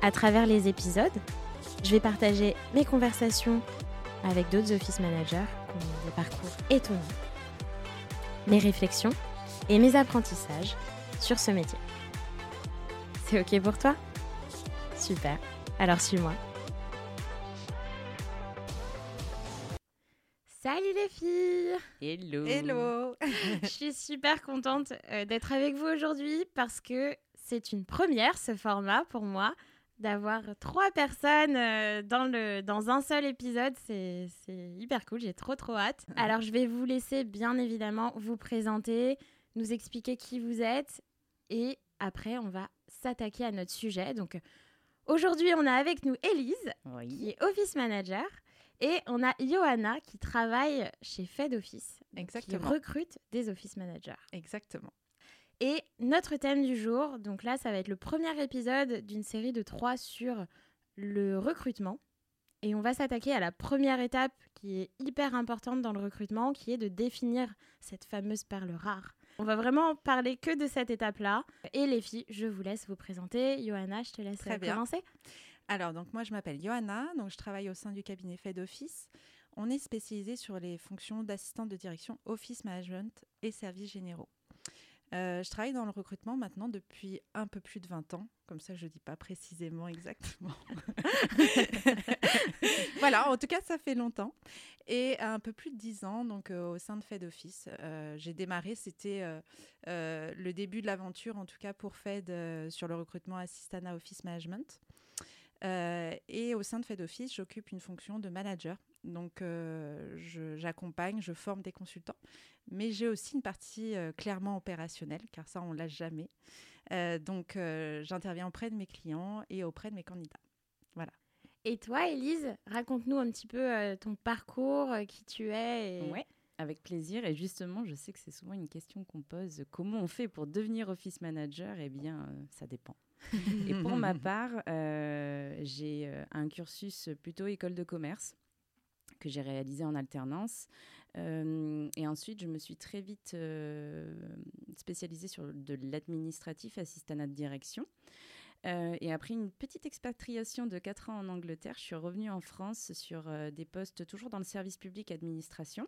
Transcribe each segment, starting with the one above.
À travers les épisodes, je vais partager mes conversations avec d'autres office managers qui ont des parcours étonnants, mes réflexions et mes apprentissages sur ce métier. C'est OK pour toi? Super, alors suis-moi. Salut les filles! Hello. Hello. Je suis super contente euh, d'être avec vous aujourd'hui parce que c'est une première ce format pour moi d'avoir trois personnes euh, dans, le, dans un seul épisode. C'est hyper cool, j'ai trop trop hâte. Alors je vais vous laisser bien évidemment vous présenter, nous expliquer qui vous êtes et après on va s'attaquer à notre sujet. Donc aujourd'hui on a avec nous Élise qui est Office Manager et on a Johanna qui travaille chez Fed Office, qui recrute des Office Managers. Exactement. Et notre thème du jour, donc là, ça va être le premier épisode d'une série de trois sur le recrutement. Et on va s'attaquer à la première étape qui est hyper importante dans le recrutement, qui est de définir cette fameuse perle rare. On va vraiment parler que de cette étape-là. Et les filles, je vous laisse vous présenter. Johanna, je te laisse Très bien. commencer. Alors, donc moi, je m'appelle Johanna, donc je travaille au sein du cabinet Fed Office. On est spécialisé sur les fonctions d'assistante de direction Office Management et services généraux. Euh, je travaille dans le recrutement maintenant depuis un peu plus de 20 ans, comme ça je ne dis pas précisément exactement. voilà, en tout cas ça fait longtemps. Et un peu plus de 10 ans donc, euh, au sein de Fed Office. Euh, J'ai démarré, c'était le début de l'aventure en tout cas pour Fed sur le recrutement Assistana Office Management. Et au sein de Fed Office, j'occupe une fonction de manager. Donc, euh, j'accompagne, je forme des consultants. Mais j'ai aussi une partie euh, clairement opérationnelle, car ça, on ne lâche jamais. Euh, donc, euh, j'interviens auprès de mes clients et auprès de mes candidats. Et toi, Élise, raconte-nous un petit peu euh, ton parcours, euh, qui tu es. Et... ouais, avec plaisir. Et justement, je sais que c'est souvent une question qu'on pose. Comment on fait pour devenir office manager? Eh bien, euh, ça dépend. Et pour ma part, euh, j'ai euh, un cursus plutôt école de commerce que j'ai réalisé en alternance. Euh, et ensuite, je me suis très vite euh, spécialisée sur de l'administratif, assistanat de direction. Euh, et après une petite expatriation de 4 ans en Angleterre, je suis revenue en France sur des postes toujours dans le service public administration.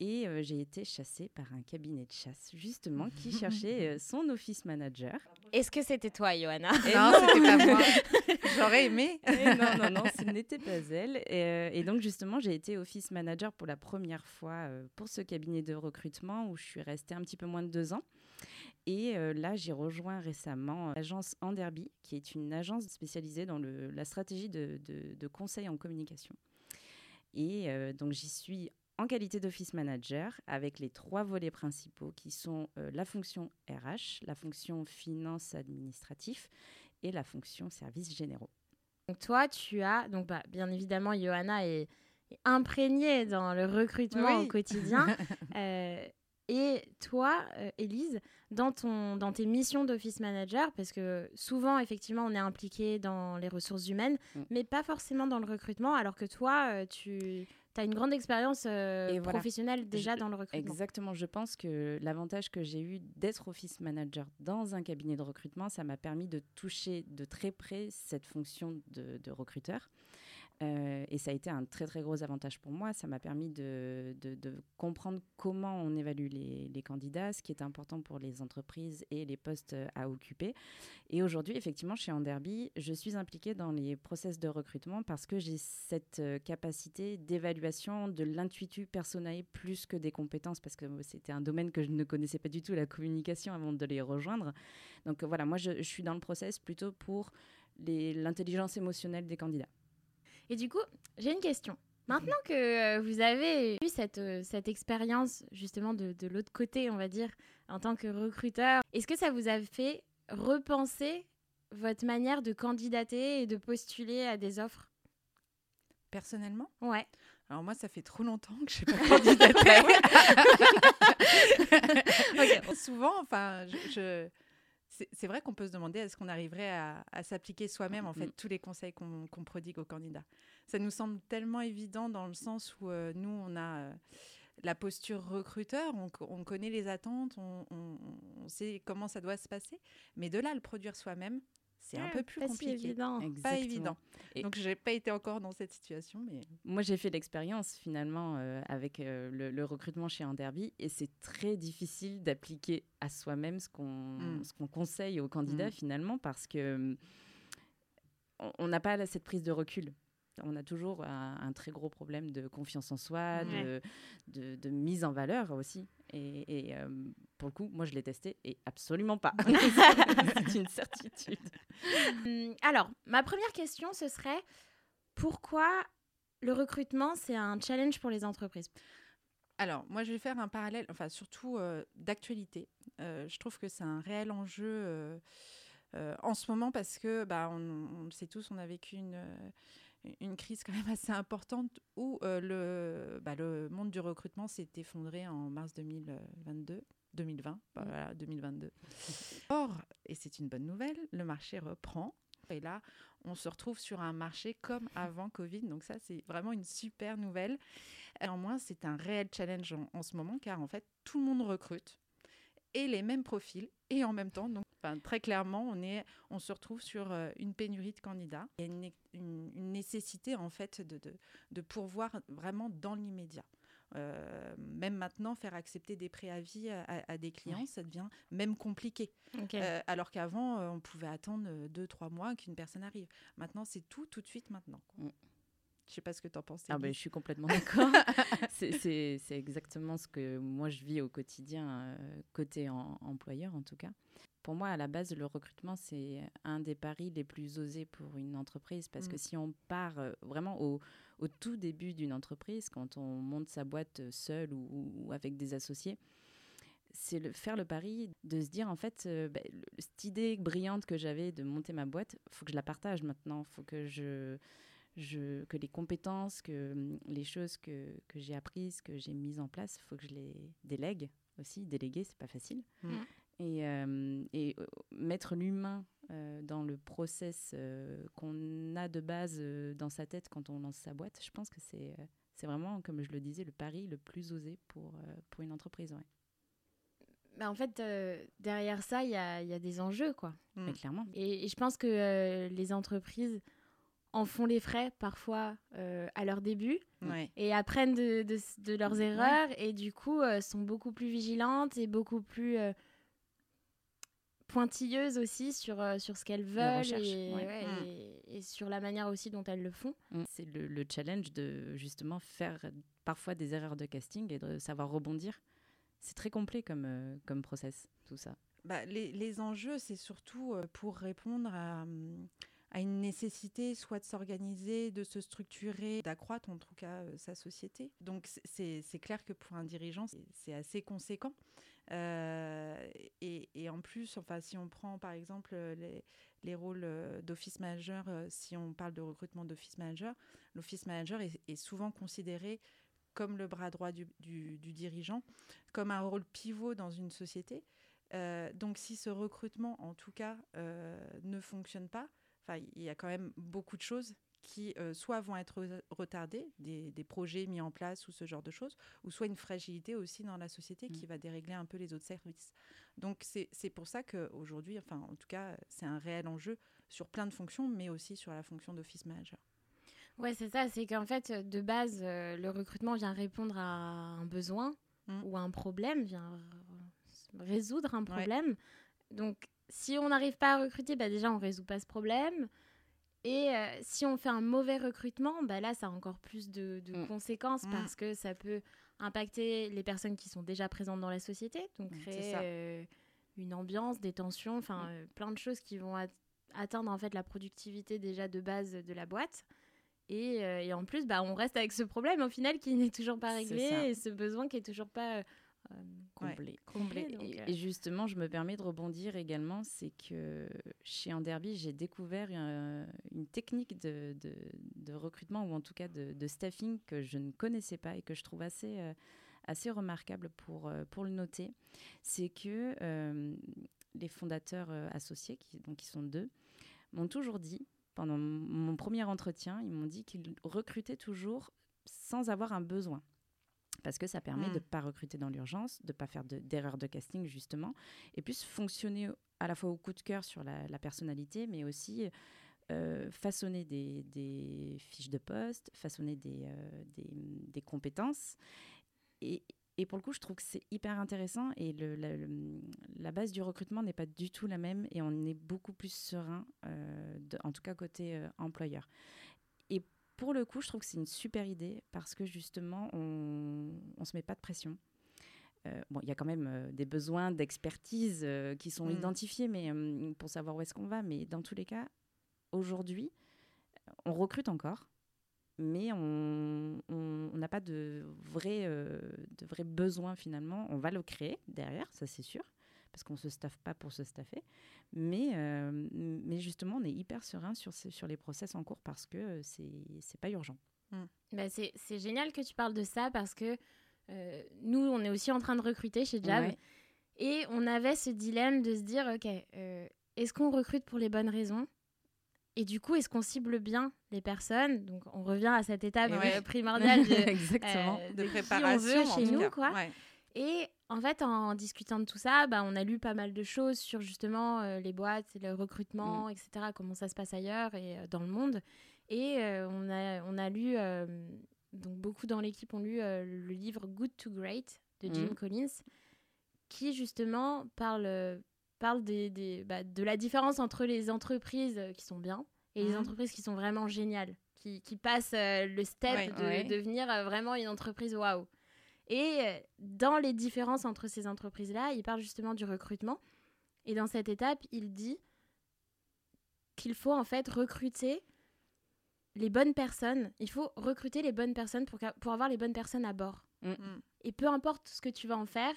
Et euh, j'ai été chassée par un cabinet de chasse, justement, qui cherchait euh, son office manager. Est-ce que c'était toi, Johanna? Et non, c'était pas moi. J'aurais aimé. Et non, non, non, ce n'était pas elle. Et, euh, et donc, justement, j'ai été office manager pour la première fois euh, pour ce cabinet de recrutement où je suis restée un petit peu moins de deux ans. Et euh, là, j'ai rejoint récemment l'agence Anderby, qui est une agence spécialisée dans le- la stratégie de, de- de conseil en communication. Et euh, donc, j'y suis en qualité d'office manager avec les trois volets principaux qui sont euh, la fonction RH, la fonction finance administratif et la fonction services généraux. Donc toi, tu as, donc bah, bien évidemment, Johanna est, est imprégnée dans le recrutement Oui. au quotidien. Euh, et toi, euh, Élise, dans, ton, dans tes missions d'office manager, parce que souvent, effectivement, on est impliqué dans les ressources humaines, Mm. mais pas forcément dans le recrutement, alors que toi, euh, tu as une grande expérience euh, Et voilà. professionnelle déjà Je- dans le recrutement. Exactement, je pense que l'avantage que j'ai eu d'être office manager dans un cabinet de recrutement, ça m'a permis de toucher de très près cette fonction de, de recruteur. Euh, et ça a été un très très gros avantage pour moi. Ça m'a permis de, comprendre comment on évalue les, candidats, ce qui est important pour les entreprises et les postes à occuper. Et aujourd'hui, effectivement, chez Anderby, je suis impliquée dans les process de recrutement parce que j'ai cette euh, capacité d'évaluation de l'intuitu personae plus que des compétences parce que c'était un domaine que je ne connaissais pas du tout, la communication, avant de les rejoindre. Donc euh, voilà, moi, je, je suis dans le process plutôt pour l'intelligence émotionnelle des candidats. Et du coup, j'ai une question. Maintenant que euh, vous avez eu cette, euh, cette expérience justement de, de l'autre côté, on va dire, en tant que recruteur, est-ce que ça vous a fait repenser votre manière de candidater et de postuler à des offres? Personnellement? Ouais. Alors moi, ça fait trop longtemps que je n'ai pas candidaté. okay. Souvent, enfin, je, je c'est vrai qu'on peut se demander est-ce qu'on arriverait à, à s'appliquer soi-même en fait tous les conseils qu'on qu prodigue aux candidats? Ça nous semble tellement évident dans le sens où euh, nous on a euh, la posture recruteur, on, on, connaît les attentes, on, on, on, sait comment ça doit se passer, mais de là à le produire soi-même, c'est un peu plus pas compliqué. Si évident. Pas évident. Et Donc, j'ai pas été encore dans cette situation. Mais... Moi, j'ai fait l'expérience finalement euh, avec euh, le, le, recrutement chez Anderby et c'est très difficile d'appliquer à soi-même ce qu'on mm. qu'on conseille aux candidats mm. finalement parce que on n'a pas cette prise de recul. On a toujours un, un, très gros problème de confiance en soi, ouais. de, de, de, mise en valeur aussi. Et, et euh, pour le coup, moi, je l'ai testé et absolument pas. C'est une certitude. Hum, Alors, ma première question, ce serait pourquoi le recrutement, c'est un challenge pour les entreprises? Alors, moi, je vais faire un parallèle, enfin, surtout euh, d'actualité. Euh, je trouve que c'est un réel enjeu euh, en ce moment parce que, bah, on, on, le sait tous, on a vécu une une crise quand même assez importante où euh, le, bah, le monde du recrutement s'est effondré en mars 2022. 2020, bah, voilà, 2022. Or, et c'est une bonne nouvelle, le marché reprend. Et là, on se retrouve sur un marché comme avant Covid. Donc ça, c'est vraiment une super nouvelle. Néanmoins, c'est un réel challenge en, en, ce moment car en fait, tout le monde recrute et les mêmes profils et en même temps. Donc, enfin, très clairement, on, est, on se retrouve sur euh, une pénurie de candidats. Il y a une, une, une nécessité en fait de, de, de pourvoir vraiment dans l'immédiat. Euh, même maintenant, faire accepter des préavis à, à des clients, ouais. ça devient même compliqué. Okay. Euh, alors qu'avant, on pouvait attendre deux, trois mois qu'une personne arrive. Maintenant, c'est tout, tout de suite maintenant. Quoi. Mm. Je sais pas ce que tu en penses. Ah ben, je suis complètement d'accord. c'est exactement ce que moi je vis au quotidien, euh, côté en, employeur en tout cas. Pour moi, à la base, le recrutement, c'est un des paris les plus osés pour une entreprise parce mmh. que si on part euh, vraiment au, au tout début d'une entreprise, quand on monte sa boîte seul ou, ou avec des associés, c'est le, faire le pari de se dire en fait euh, bah, le, cette idée brillante que j'avais de monter ma boîte, faut que je la partage maintenant, faut que je je, que les compétences, que les choses que, que j'ai apprises, que j'ai mises en place, il faut que je les délègue aussi. Déléguer, c'est pas facile. Mm. Et, euh, et euh, mettre l'humain euh, dans le process qu'on a de base dans sa tête quand on lance sa boîte, je pense que c'est c'est vraiment, comme je le disais, le pari le plus osé pour, pour une entreprise. Ouais. Bah en fait, derrière ça, il y a, y a, des enjeux, quoi. Mm. Mais clairement. Et, et, je pense que les entreprises en font les frais parfois euh, à leur début ouais. et apprennent de, de, de leurs erreurs ouais. et du coup sont beaucoup plus vigilantes et beaucoup plus euh, pointilleuses aussi sur, sur ce qu'elles veulent et, ouais. et, et, sur la manière aussi dont elles le font. Mm. C'est le, le, challenge de justement faire parfois des erreurs de casting et de savoir rebondir. C'est très complet comme, comme process, tout ça. Bah, les, les enjeux, c'est surtout pour répondre à... À une nécessité soit de s'organiser, de se structurer, d'accroître en tout cas euh, sa société. Donc c'est clair que pour un dirigeant, c'est assez conséquent. Euh, et, en plus, enfin, si on prend par exemple les, les rôles d'office manager, euh, si on parle de recrutement d'office manager, l'office manager est, souvent considéré comme le bras droit du, du, dirigeant, comme un rôle pivot dans une société. Euh, donc si ce recrutement, en tout cas, euh, ne fonctionne pas, il y a quand même beaucoup de choses qui euh, soit vont être retardées, des, des, projets mis en place ou ce genre de choses, ou soit une fragilité aussi dans la société mmh. qui va dérégler un peu les autres services. Donc c'est pour ça qu'aujourd'hui, enfin en tout cas, c'est un réel enjeu sur plein de fonctions, mais aussi sur la fonction d'office manager. Ouais, c'est ça, c'est qu'en fait, de base, euh, le recrutement vient répondre à un besoin mmh. ou à un problème, vient résoudre un problème. Ouais. Donc, si on n'arrive pas à recruter, bah déjà on résout pas ce problème. Et euh, si on fait un mauvais recrutement, bah là ça a encore plus de, de mmh. conséquences mmh. parce que ça peut impacter les personnes qui sont déjà présentes dans la société, donc mmh, créer euh, une ambiance, des tensions, enfin euh, plein de choses qui vont atteindre en fait la productivité déjà de base de la boîte. Et, et en plus, bah, on reste avec ce problème au final qui n'est toujours pas réglé et ce besoin qui est toujours pas comblé. comblé et, justement, je me permets de rebondir également, c'est que chez Anderby, j'ai découvert une technique de, de, recrutement, ou en tout cas de, de, staffing, que je ne connaissais pas et que je trouve assez, assez remarquable pour, pour le noter. C'est que les fondateurs associés, qui, donc, qui sont deux, m'ont toujours dit, pendant mon premier entretien, ils m'ont dit qu'ils recrutaient toujours sans avoir un besoin. Parce que ça permet de ne mm. pas recruter dans l'urgence, de ne pas faire d'erreurs de, casting, justement, et puis fonctionner à la fois au coup de cœur sur la, personnalité, mais aussi euh, façonner des, fiches de poste, façonner des, euh, des compétences. Et, et pour le coup, je trouve que c'est hyper intéressant et le, la, base du recrutement n'est pas du tout la même et on est beaucoup plus serein, euh, en tout cas côté euh, employeur. Pour le coup, je trouve que c'est une super idée parce que justement, on ne se met pas de pression. Euh, bon, il y a quand même des besoins d'expertise qui sont mmh. identifiés mais, pour savoir où est-ce qu'on va. Mais dans tous les cas, aujourd'hui, on recrute encore mais on n'a pas de vrai, euh, de vrai besoin finalement. On va le créer derrière, ça c'est sûr, parce qu'on ne se staffe pas pour se staffer. Mais, euh, mais justement, on est hyper serein sur, sur les process en cours parce que c'est n'est pas urgent. Mmh. Bah c'est génial que tu parles de ça parce que euh, nous, on est aussi en train de recruter chez Jab. Et on avait ce dilemme de se dire, OK, est-ce qu'on recrute pour les bonnes raisons? Et du coup, est-ce qu'on cible bien les personnes? Donc, on revient à cette étape euh, primordiale de, Exactement. Euh, de, préparation chez nous, quoi. Et en fait, en discutant de tout ça, bah, on a lu pas mal de choses sur justement euh, les boîtes, le recrutement, mm. etc., comment ça se passe ailleurs et dans le monde. Et on, a, on a lu, donc beaucoup dans l'équipe ont lu le livre Good to Great de Jim mm. Collins, qui justement parle parle des, des bah, de la différence entre les entreprises euh, qui sont bien et les mhm. entreprises qui sont vraiment géniales, qui, qui passent euh, le step de devenir euh, vraiment une entreprise waouh. Et dans les différences entre ces entreprises-là, il parle justement du recrutement. Et dans cette étape, il dit qu'il faut en fait recruter les bonnes personnes. Il faut recruter les bonnes personnes pour, pour avoir les bonnes personnes à bord. Mm. Mm. Et peu importe ce que tu vas en faire,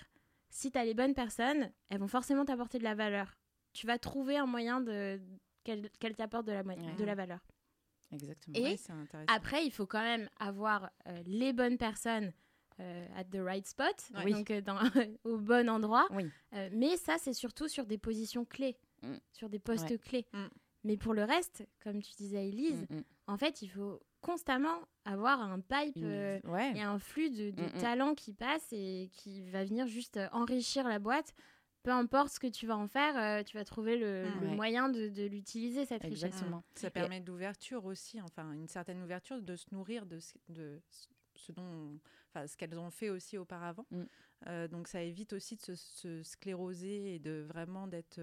si tu as les bonnes personnes, elles vont forcément t'apporter de la valeur. Tu vas trouver un moyen de qu'elles t'apportent de la, de la valeur. Exactement. Et après, il faut quand même avoir euh, les bonnes personnes euh, at the right spot, donc euh, dans, au bon endroit. mais ça, c'est surtout sur des positions clés, mm. sur des postes clés. Mm. Mais pour le reste, comme tu disais, Elise, mm, en fait, il faut constamment avoir un pipe euh, et un flux de, de talents qui passe et qui va venir juste euh, enrichir la boîte. Peu importe ce que tu vas en faire, euh, tu vas trouver le, moyen de, de l'utiliser, cette Exactement. Ça permet d'ouverture aussi, enfin une certaine ouverture, de se nourrir de, de ce dont, enfin, ce qu'elles ont fait aussi auparavant. donc ça évite aussi de se, scléroser et de vraiment d'être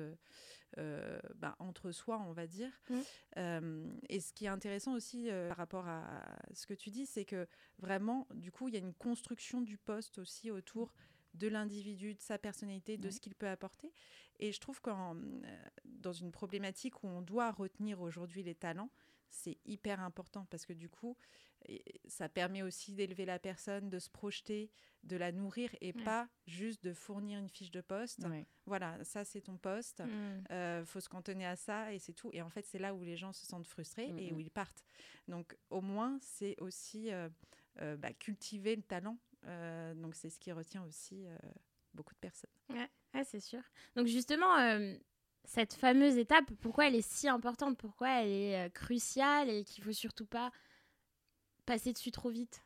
euh, bah, entre soi, on va dire. Euh, et ce qui est intéressant aussi euh, par rapport à ce que tu dis, c'est que vraiment, du coup, il y a une construction du poste aussi autour de l'individu, de sa personnalité, de ce qu'il peut apporter. Et je trouve que dans une problématique où on doit retenir aujourd'hui les talents, c'est hyper important parce que du coup, ça permet aussi d'élever la personne, de se projeter, de la nourrir et pas juste de fournir une fiche de poste. Voilà, ça c'est ton poste, il mm. euh, faut se cantonner à ça et c'est tout. Et en fait, c'est là où les gens se sentent frustrés et où ils partent. Donc au moins, c'est aussi euh, euh, bah, cultiver le talent. donc c'est ce qui retient aussi beaucoup de personnes. Ouais, c'est sûr. Donc justement, cette fameuse étape, pourquoi elle est si importante, pourquoi elle est cruciale et qu'il faut surtout pas passer dessus trop vite?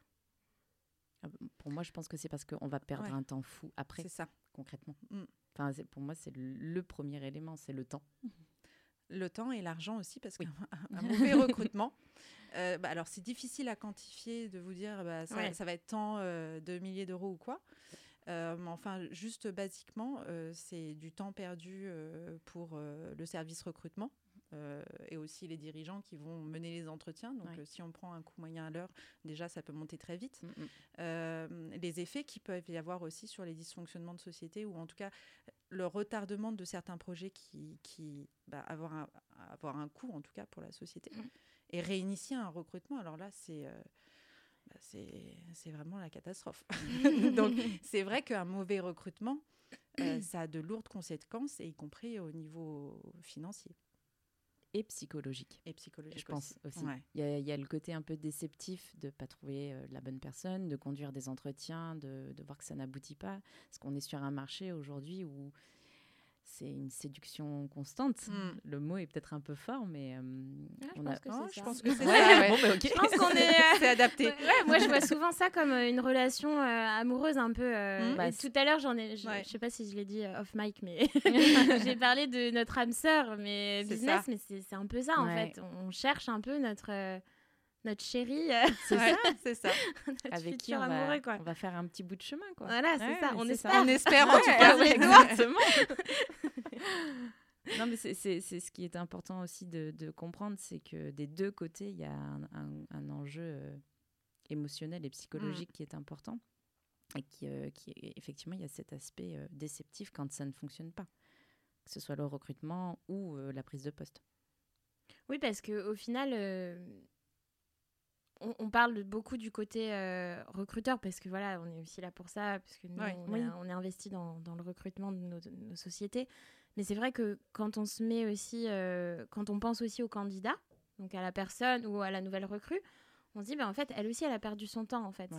Ah, Pour moi, je pense que c'est parce qu'on va perdre un temps fou après. C'est ça. Concrètement. Mm. Enfin, pour moi, c'est le premier élément, c'est le temps. Le temps et l'argent aussi, parce qu'un mauvais recrutement, euh, bah, alors c'est difficile à quantifier, de vous dire bah, ça, va être tant euh, de milliers d'euros ou quoi. Euh, mais enfin, juste basiquement, c'est du temps perdu pour le service recrutement. Euh, et aussi les dirigeants qui vont mener les entretiens. Donc, euh, si on prend un coût moyen à l'heure, déjà, ça peut monter très vite. Mm, mm. Euh, les effets qui peuvent y avoir aussi sur les dysfonctionnements de société ou en tout cas le retardement de certains projets qui, qui bah, avoir, un, avoir un coût en tout cas pour la société. Mm. Et réinitier un recrutement, alors là, c'est bah, c'est vraiment la catastrophe. Donc, c'est vrai qu'un mauvais recrutement, euh, ça a de lourdes conséquences, y compris au niveau financier. Et psychologique. Et psychologique, je pense aussi. Il, y a, le côté un peu déceptif de ne pas trouver euh, la bonne personne, de conduire des entretiens, de, de voir que ça n'aboutit pas. Parce qu'on est sur un marché aujourd'hui où c'est une séduction constante. Hmm. Le mot est peut-être un peu fort, mais euh, on a... je pense que c'est ça. Je pense qu'on est, euh, adapté. moi, je vois souvent ça comme euh, une relation amoureuse un peu. Hmm. Bah, tout à l'heure, j'en ai, je, ne sais pas si je l'ai dit off mic, mais j'ai parlé de notre âme sœur, mais business, mais c'est un peu ça en fait. On cherche un peu notre notre chérie. Euh, c'est ça, c'est ça. Avec qui on va, quoi. on va faire un petit bout de chemin, quoi. Voilà, c'est ça. On espère. On espère en tout cas. exactement. non, mais c'est ce qui est important aussi de, de comprendre, c'est que des deux côtés, il y a un, un, enjeu euh, émotionnel et psychologique mm. qui est important. Et qui, euh, qui, effectivement, il y a cet aspect déceptif quand ça ne fonctionne pas, que ce soit le recrutement ou la prise de poste. Oui, parce qu'au final, on, parle beaucoup du côté euh, recruteur parce que voilà, on est aussi là pour ça, parce que nous, on, est investi dans, le recrutement de nos, sociétés. Mais c'est vrai que quand on se met aussi, euh, quand on pense aussi au candidat, donc à la personne ou à la nouvelle recrue, on se dit, bah, en fait, elle aussi, elle a perdu son temps, en fait.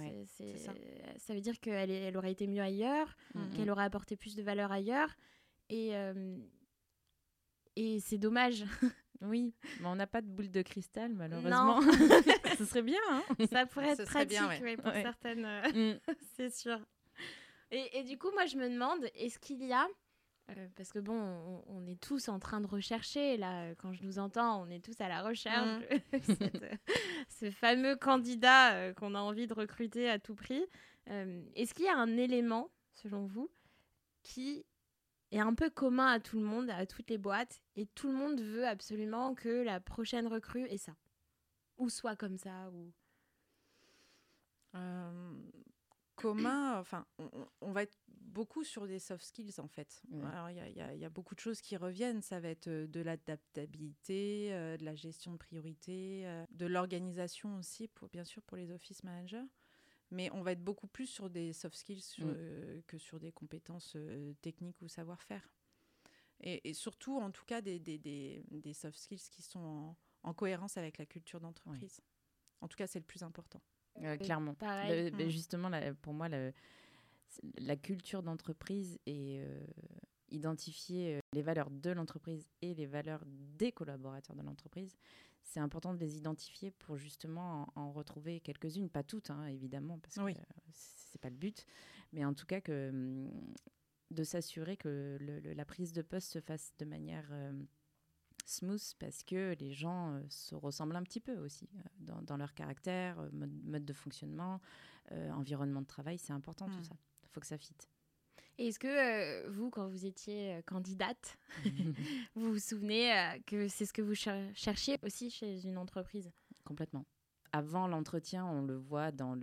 ça. ça. veut dire qu'elle elle aurait été mieux ailleurs, mm-hmm. qu'elle aurait apporté plus de valeur ailleurs. Et, euh, et c'est dommage. Oui, mais on n'a pas de boule de cristal, malheureusement. Ce serait bien. Hein Ça pourrait être pratique bien, pour certaines, euh, mm. c'est sûr. Et, et, du coup, moi, je me demande, est-ce qu'il y a... Euh, parce que bon, on, est tous en train de rechercher, là, quand je nous entends, on est tous à la recherche mm. de ce fameux candidat euh, qu'on a envie de recruter à tout prix. est-ce qu'il y a un élément, selon vous, qui est un peu commun à tout le monde, à toutes les boîtes, et tout le monde veut absolument que la prochaine recrue ait ça, ou soit comme ça, ou euh, commun. Enfin, on, va être beaucoup sur des soft skills en fait. Alors il y, a beaucoup de choses qui reviennent. Ça va être euh, de l'adaptabilité, euh, de la gestion de priorité, de l'organisation aussi, pour bien sûr pour les office managers mais on va être beaucoup plus sur des soft skills mm. euh, que sur des compétences euh, techniques ou savoir-faire. Et, surtout, en tout cas, des, des, des, soft skills qui sont en, cohérence avec la culture d'entreprise. En tout cas, c'est le plus important. Euh, clairement. Ben, mm. justement, pour moi, la culture d'entreprise et identifier les valeurs de l'entreprise et les valeurs des collaborateurs de l'entreprise, c'est important de les identifier pour justement en, retrouver quelques-unes, pas toutes hein, évidemment, parce que ce c'est pas le but, mais en tout cas que hum, de s'assurer que la prise de poste se fasse de manière euh, smooth parce que les gens euh, se ressemblent un petit peu aussi euh, dans, leur caractère, mode, de fonctionnement, environnement de travail, c'est important tout mmh. ça. Il faut que ça fitte est-ce que euh, vous, quand vous étiez euh, candidate, vous vous souvenez euh, que c'est ce que vous cherchiez aussi chez une entreprise? Complètement. Avant l'entretien, on le voit dans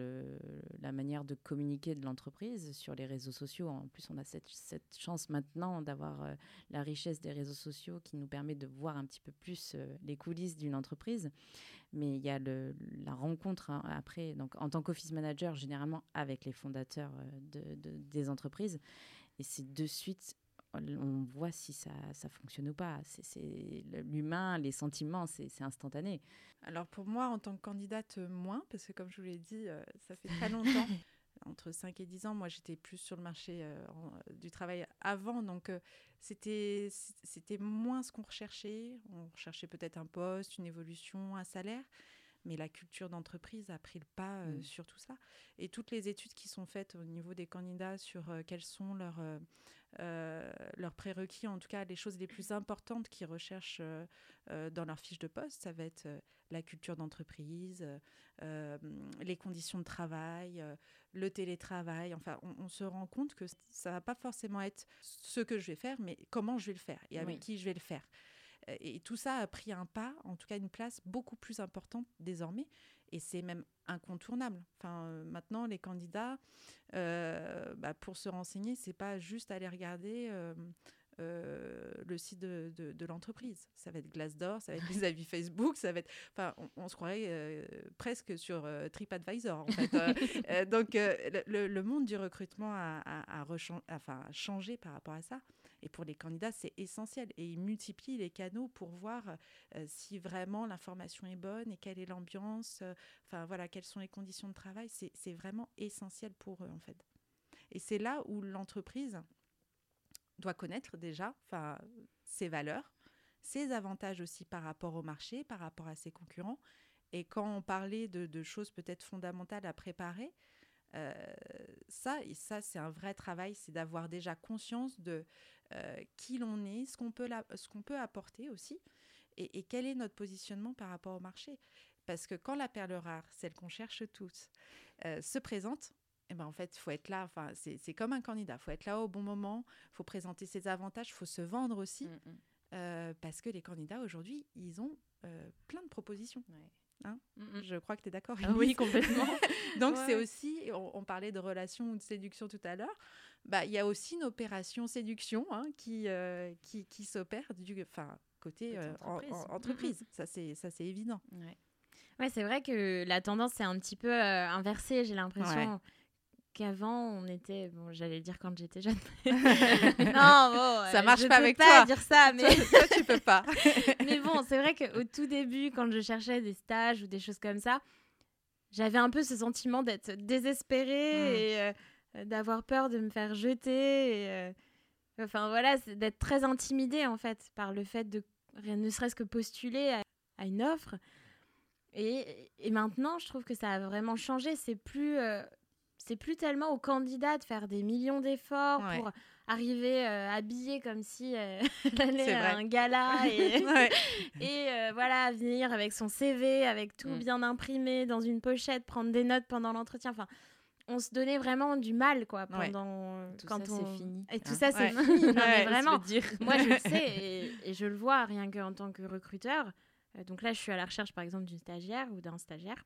la manière de communiquer de l'entreprise sur les réseaux sociaux. En plus, on a cette, chance maintenant d'avoir la richesse des réseaux sociaux qui nous permet de voir un petit peu plus les coulisses d'une entreprise. Mais il y a la rencontre hein, après, donc en tant qu'office manager, généralement avec les fondateurs de, des entreprises. Et c'est de suite, on voit si ça, ça fonctionne ou pas. C'est l'humain, les sentiments, c'est instantané. Alors pour moi, en tant que candidate, euh, moins, parce que comme je vous l'ai dit, euh, ça fait très longtemps. entre 5 et 10 ans, moi j'étais plus sur le marché euh, du travail avant, donc c'était c'était moins ce qu'on recherchait. On recherchait peut-être un poste, une évolution, un salaire, mais la culture d'entreprise a pris le pas euh, mm. sur tout ça. Et toutes les études qui sont faites au niveau des candidats sur quels sont leurs, leurs prérequis, en tout cas les choses les plus importantes qu'ils recherchent dans leur fiche de poste, ça va être la culture d'entreprise, les conditions de travail, le télétravail. Enfin, on, se rend compte que ça va pas forcément être ce que je vais faire, mais comment je vais le faire et avec qui je vais le faire. Et tout ça a pris un pas, en tout cas une place beaucoup plus importante désormais. Et c'est même incontournable. Enfin, euh, maintenant, les candidats, euh, bah, pour se renseigner, c'est pas juste aller regarder le site de, l'entreprise. Ça va être Glassdoor, ça va être les avis Facebook, ça va être. Enfin, on, se croirait presque sur TripAdvisor, en fait. donc, le, monde du recrutement a, changé par rapport à ça. Et pour les candidats, c'est essentiel. Et ils multiplient les canaux pour voir si vraiment l'information est bonne et quelle est l'ambiance, enfin voilà, quelles sont les conditions de travail. C'est vraiment essentiel pour eux, en fait. Et c'est là où l'entreprise doit connaître déjà ses valeurs, ses avantages aussi par rapport au marché, par rapport à ses concurrents. Et quand on parlait de, choses peut-être fondamentales à préparer, euh, ça, ça c'est un vrai travail, c'est d'avoir déjà conscience de euh, qui l'on est, ce qu'on peut, ce qu'on peut apporter aussi, et, quel est notre positionnement par rapport au marché. Parce que quand la perle rare, celle qu'on cherche tous, euh, se présente, eh ben en fait, faut être là. Enfin, c'est comme un candidat. Il faut être là au bon moment. Il faut présenter ses avantages. Il faut se vendre aussi. Mm, mm. Euh, parce que les candidats aujourd'hui, ils ont plein de propositions. Hein mm, Je crois que tu es d'accord. Ah oui, complètement. Donc, c'est aussi, on, parlait de relations ou de séduction tout à l'heure. Bah, il y a aussi une opération séduction hein, qui, euh, qui, qui s'opère du enfin, côté entreprise. Ça, c'est évident. Ouais. Ouais, c'est vrai que la tendance c'est un petit peu inversée, j'ai l'impression qu'avant on était bon j'allais dire quand j'étais jeune non bon ça marche je pas peux avec pas dire ça mais toi, tu peux pas. Mais bon c'est vrai qu'au tout début quand je cherchais des stages ou des choses comme ça j'avais un peu ce sentiment d'être désespérée mmh. et euh, d'avoir peur de me faire jeter et, euh, enfin voilà d'être très intimidée en fait par le fait de ne serait-ce que postuler à, une offre. Et, et, maintenant je trouve que ça a vraiment changé. C'est plus euh, c'est plus tellement au candidat de faire des millions d'efforts pour arriver euh, habillé comme si euh, elle allait à un gala et, et euh, voilà venir avec son CV avec tout mm. bien imprimé dans une pochette prendre des notes pendant l'entretien. Enfin on se donnait vraiment du mal quoi pendant tout quand ça, on fini. Et tout ça c'est fini. Vraiment. dire. moi je le sais et, et, je le vois rien qu'en tant que recruteur. Donc là je suis à la recherche par exemple d'une stagiaire ou d'un stagiaire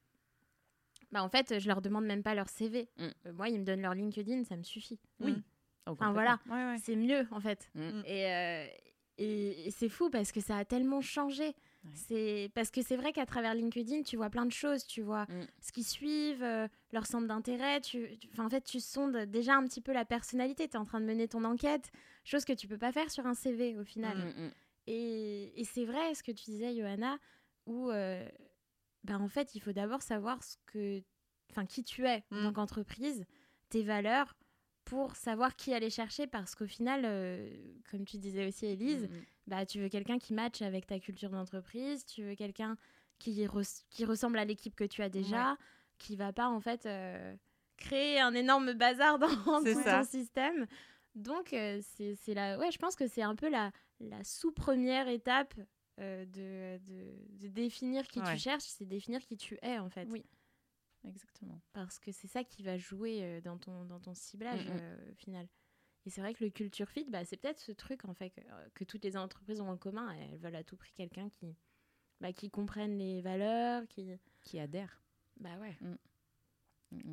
bah, en fait, je leur demande même pas leur CV. Mm. Euh, moi, ils me donnent leur LinkedIn, ça me suffit. Oui. Mm. Oh, enfin voilà, c'est mieux en fait. Mm. Euh, et, et, c'est fou parce que ça a tellement changé. C'est parce que c'est vrai qu'à travers LinkedIn, tu vois plein de choses, tu vois ce qu'ils suivent, euh, leur centre d'intérêt, tu, en fait, tu sondes déjà un petit peu la personnalité, tu es en train de mener ton enquête, chose que tu peux pas faire sur un CV au final. Et, et c'est vrai ce que tu disais, Johanna, où bah, en fait, il faut d'abord savoir ce que, enfin, qui tu es en tant mm. qu'entreprise, tes valeurs, pour savoir qui aller chercher, parce qu'au final, euh, comme tu disais aussi, Elise, mm, mm. bah, tu veux quelqu'un qui matche avec ta culture d'entreprise, tu veux quelqu'un qui, qui ressemble à l'équipe que tu as déjà, qui va pas en fait euh, créer un énorme bazar dans tout ton système. Donc, euh, c'est la... ouais, je pense que c'est un peu la, la sous-première étape euh, de, de, définir qui tu cherches, c'est définir qui tu es en fait. Oui, exactement. Parce que c'est ça qui va jouer euh, dans ton, dans ton ciblage mm. Euh, final. Et c'est vrai que le culture fit, bah, c'est peut-être ce truc en fait que, que, toutes les entreprises ont en commun. Elles veulent à tout prix quelqu'un qui, bah, qui comprenne les valeurs, qui, qui adhère. Bah ouais. Mm.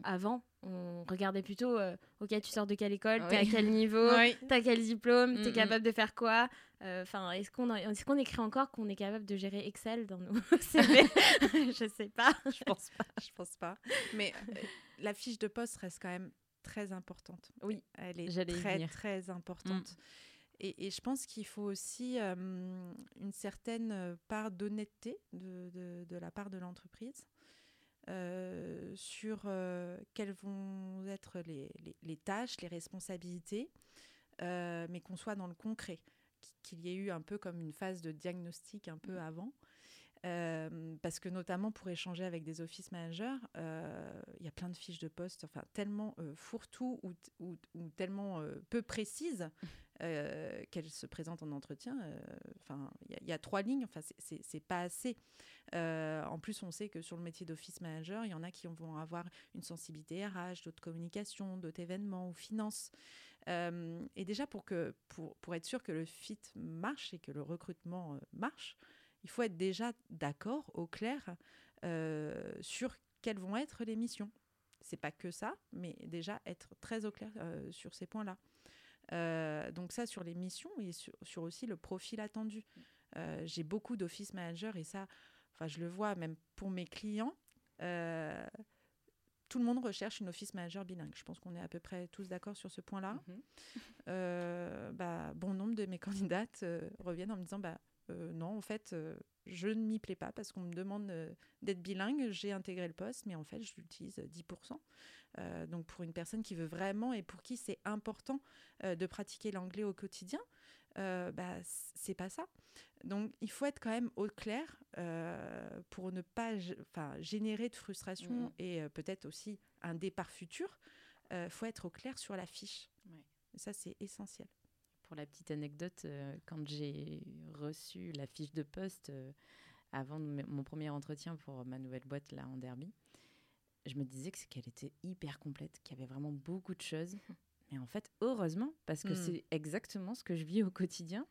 Avant, on regardait plutôt, euh, ok, tu sors de quelle école, t'es à quel niveau, t'as quel diplôme, t'es capable de faire quoi. Euh, enfin, est-ce qu'on est qu'on écrit encore qu'on est capable de gérer Excel dans nos CV Je sais pas. Je pense pas. Je pense pas. Mais euh, la fiche de poste reste quand même très importante. Oui, elle est très très importante. Mm. Et, et, je pense qu'il faut aussi une certaine part d'honnêteté de, de, de, la part de l'entreprise. Euh, sur euh, quelles vont être les, les, tâches, les responsabilités, euh, mais qu'on soit dans le concret, qu'il y ait eu un peu comme une phase de diagnostic un peu mmh. avant. parce que notamment pour échanger avec des office managers, il y a plein de fiches de poste, enfin tellement fourre-tout ou, ou, ou, tellement peu précises euh, qu'elle se présente en entretien. Euh, enfin, il y, a trois lignes. Enfin, c'est pas assez. Euh, en plus, on sait que sur le métier d'office manager, il y en a qui vont avoir une sensibilité RH, d'autres communications, d'autres événements ou finances. et déjà, pour, que, pour, pour être sûr que le fit marche et que le recrutement marche, il faut être déjà d'accord, au clair, sur quelles vont être les missions. C'est pas que ça, mais déjà être très au clair sur ces points-là. Euh, donc ça sur les missions et sur, sur aussi le profil attendu. Euh, J'ai beaucoup d'office managers et ça, enfin je le vois même pour mes clients. euh, tout le monde recherche une office manager bilingue. Je pense qu'on est à peu près tous d'accord sur ce point-là. Mhm. Euh, bah, bon nombre de mes candidates reviennent en me disant bah, non, en fait, je ne m'y plais pas parce qu'on me demande euh, d'être bilingue. J'ai intégré le poste, mais en fait, je l'utilise 10%. Euh, donc, pour une personne qui veut vraiment et pour qui c'est important euh, de pratiquer l'anglais au quotidien, euh, bah, c'est pas ça. Donc, il faut être quand même au clair euh, pour ne pas générer de frustration Mhm. et euh, peut-être aussi un départ futur. Il faut être au clair sur la fiche. Ouais. Ça, c'est essentiel. Pour la petite anecdote, euh, quand j'ai reçu la fiche de poste euh, avant mon premier entretien pour ma nouvelle boîte là en Derby, je me disais que qu'elle était hyper complète, qu'il y avait vraiment beaucoup de choses. Mais en fait, heureusement, parce que Mm. c'est exactement ce que je vis au quotidien.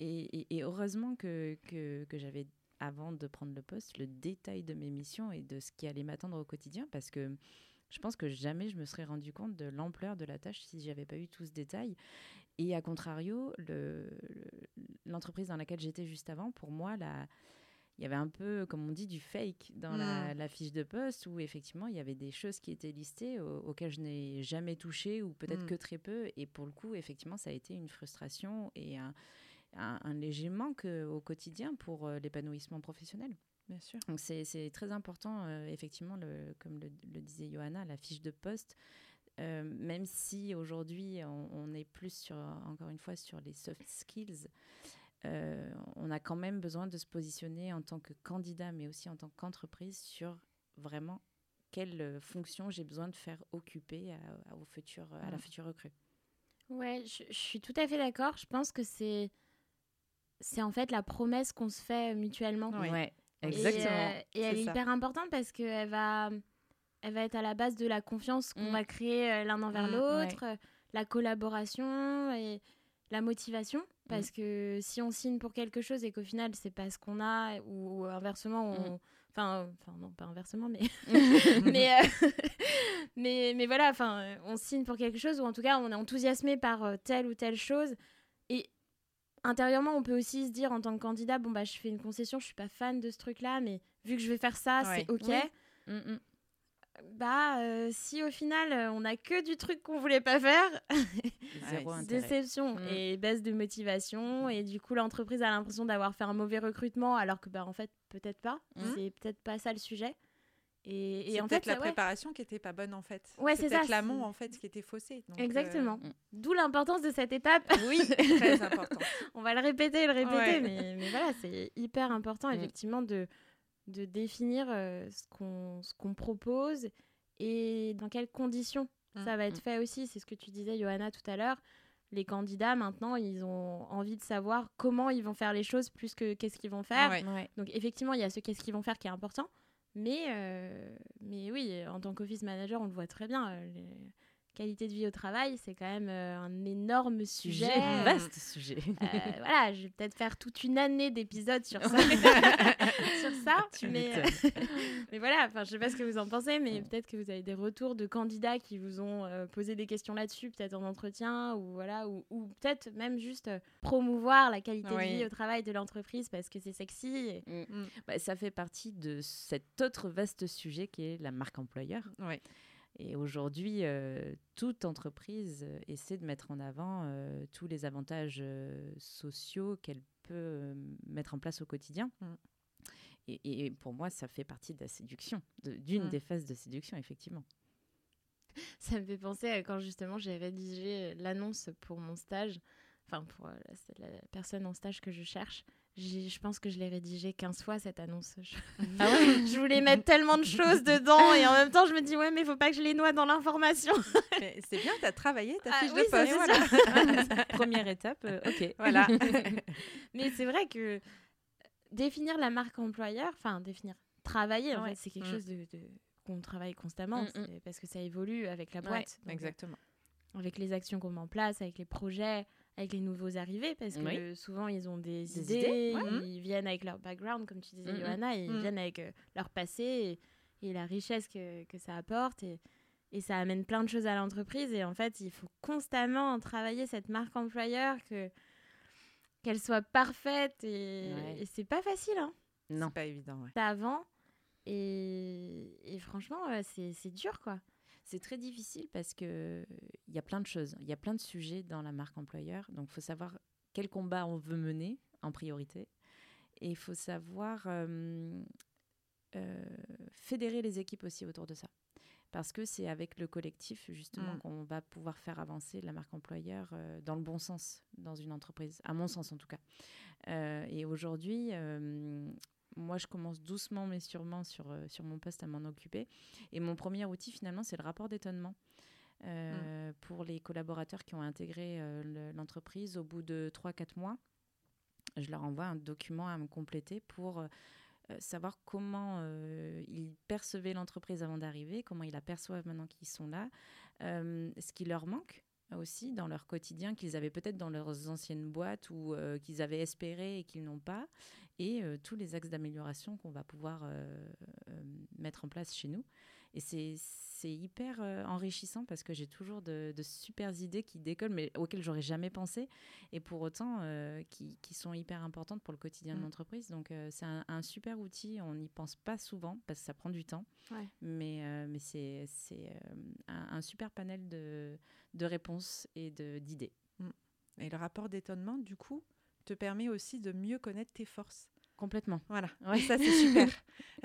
Et, et- et heureusement que, que, que j'avais, avant de prendre le poste, le détail de mes missions et de ce qui allait m'attendre au quotidien, parce que je pense que jamais je me serais rendu compte de l'ampleur de la tâche si j'avais pas eu tout ce détail. Et à contrario, le- le- l'entreprise dans laquelle j'étais juste avant, pour moi, la, il y avait un peu, comme on dit, du fake dans la, la fiche de poste où effectivement il y avait des choses qui étaient listées au- auxquelles je n'ai jamais touché ou peut-être Mm. que très peu. Et pour le coup, effectivement, ça a été une frustration et un, un- un léger manque euh, au quotidien pour euh, l'épanouissement professionnel. Bien sûr. Donc c'est c'est très important, euh, effectivement, le, comme le, le disait Johanna, la fiche de poste. Euh, même si aujourd'hui on, on est plus sur, encore une fois, sur les soft skills, euh, on a quand même besoin de se positionner en tant que candidat, mais aussi en tant qu'entreprise sur vraiment quelle euh, fonction j'ai besoin de faire occuper à, à- au futur, à la Mm. future recrue. Ouais, je, je suis tout à fait d'accord. Je pense que c'est c'est en fait la promesse qu'on se fait mutuellement. Oui. Ouais, Et, exactement. euh, Et, elle C'est est hyper importante parce qu'elle va, elle va être à la base de la confiance qu'on Mm. va créer euh, l'un envers Mm, l'autre, euh, la collaboration et la motivation. Mm. Parce que si on signe pour quelque chose et qu'au final c'est pas ce qu'on a, ou, ou inversement, on... Mm. enfin, euh, enfin non pas inversement, mais mais, euh, mais mais voilà, enfin on signe pour quelque chose ou en tout cas on est enthousiasmé par telle ou telle chose et intérieurement on peut aussi se dire en tant que candidat bon bah je fais une concession, je suis pas fan de ce truc là, mais vu que je vais faire ça, Ouais. c'est ok. Oui. Mm, mm. Bah euh, si au final euh, on a que du truc qu'on voulait pas faire, Zéro déception Mm. et baisse de motivation et du coup l'entreprise a l'impression d'avoir fait un mauvais recrutement alors que bah en fait peut-être pas, Mm. c'est peut-être pas ça le sujet. Et, en fait la ça- ouais. préparation qui était pas bonne en fait. Ouais, c'est ça, l'amont en fait qui était faussé. Donc, euh, Exactement. Mm. D'où l'importance de cette étape. oui, très important. On va le répéter le répéter, Ouais. mais, mais voilà, c'est hyper important Mm. effectivement de, de définir euh, ce qu'on ce qu'on propose et dans quelles conditions Mm. ça va être Mm. fait aussi. C'est ce que tu disais, Johanna, tout à l'heure. Les candidats, maintenant, ils ont envie de savoir comment ils vont faire les choses plus que qu'est-ce qu'ils vont faire. Ouais. Ouais. Donc effectivement, il y a ce qu'est-ce qu'ils vont faire qui est important. Mais, euh, mais oui, en tant qu'office manager, on le voit très bien. euh, les qualités de vie au travail, c'est quand même euh, un énorme sujet. Sujet, vaste sujet. Euh, voilà, je vais peut-être faire toute une année d'épisodes sur ça. sur ça Tu mais, euh, voilà, enfin, je sais pas ce que vous en pensez, mais peut-être que vous avez des retours de candidats qui vous ont euh, posé des questions là-dessus, peut-être en entretien, ou voilà, ou, ou peut-être même juste promouvoir la qualité de vie au travail de l'entreprise parce que c'est sexy. et- Mm. Mm. Bah, ça fait partie de cet autre vaste sujet qui est la marque employeur. Ouais. Et aujourd'hui, euh, toute entreprise euh, essaie de mettre en avant euh, tous les avantages euh, sociaux qu'elle peut mettre en place au quotidien. Mm. Et, et pour moi, ça fait partie de la séduction, de- d'une Mm. des phases de séduction, effectivement. Ça me fait penser à quand justement j'ai rédigé l'annonce pour mon stage, enfin pour la, la personne en stage que je cherche. Je pense que je l'ai rédigée 15 fois cette annonce. Je, Ah ouais je voulais mettre tellement de choses dedans et en même temps je me dis ouais mais faut pas que je les noie dans l'information. C'est bien, tu as travaillé ta Ah fiche oui, de poste. voilà. Première étape, euh, ok. Voilà. Mais c'est vrai que définir la marque employeur, enfin définir, travailler en Ouais. fait, c'est quelque Mm. chose de, de- qu'on travaille constamment Mm, mm. parce que ça évolue avec la Ouais, boîte. Donc, Exactement. avec les actions qu'on met en place, avec les projets, avec les nouveaux arrivés, parce que Oui. souvent ils ont des, Des idées, idées, ouais. ils viennent avec leur background, comme tu disais, Mm, mm. Johanna, ils Mm. viennent avec euh, leur passé et, et la richesse que, que ça apporte. Et, et ça amène plein de choses à l'entreprise. Et en fait, il faut constamment travailler cette marque employeur, que qu'elle soit parfaite. Et, et c'est pas facile. Hein. Non. C'est pas évident. Ouais. avant. Et, et franchement, c'est dur, quoi. C'est très difficile parce qu'il y a plein de choses. Il y a plein de sujets dans la marque employeur. Donc, il faut savoir quel combat on veut mener en priorité. Et il faut savoir euh, euh, fédérer les équipes aussi autour de ça parce que c'est avec le collectif justement mm. qu'on va pouvoir faire avancer la marque employeur euh, dans le bon sens dans une entreprise, à mon sens en tout cas. Et aujourd'hui, moi je commence doucement mais sûrement sur, sur mon poste à m'en occuper. Et mon premier outil finalement, c'est le rapport d'étonnement. Mm. Pour les collaborateurs qui ont intégré l'entreprise au bout de 3-4 mois, je leur envoie un document à me compléter pour euh, savoir comment euh, ils percevaient l'entreprise avant d'arriver, comment ils la perçoivent maintenant qu'ils sont là, euh, ce qui leur manque aussi dans leur quotidien qu'ils avaient peut-être dans leurs anciennes boîtes ou qu'ils avaient espéré et qu'ils n'ont pas, et tous les axes d'amélioration qu'on va pouvoir mettre en place chez nous. Et c'est hyper euh, enrichissant parce que j'ai toujours de, super idées qui décollent, mais auxquelles j'aurais jamais pensé, et pour autant euh, qui, qui, sont hyper importantes pour le quotidien de mm. l'entreprise. Donc euh, c'est un, super outil, on n'y pense pas souvent parce que ça prend du temps, mais, mais c'est un, un, super panel de, de réponses et d'idées. Mm. Et le rapport d'étonnement, du coup, te permet aussi de mieux connaître tes forces. Complètement. Voilà, ça c'est super.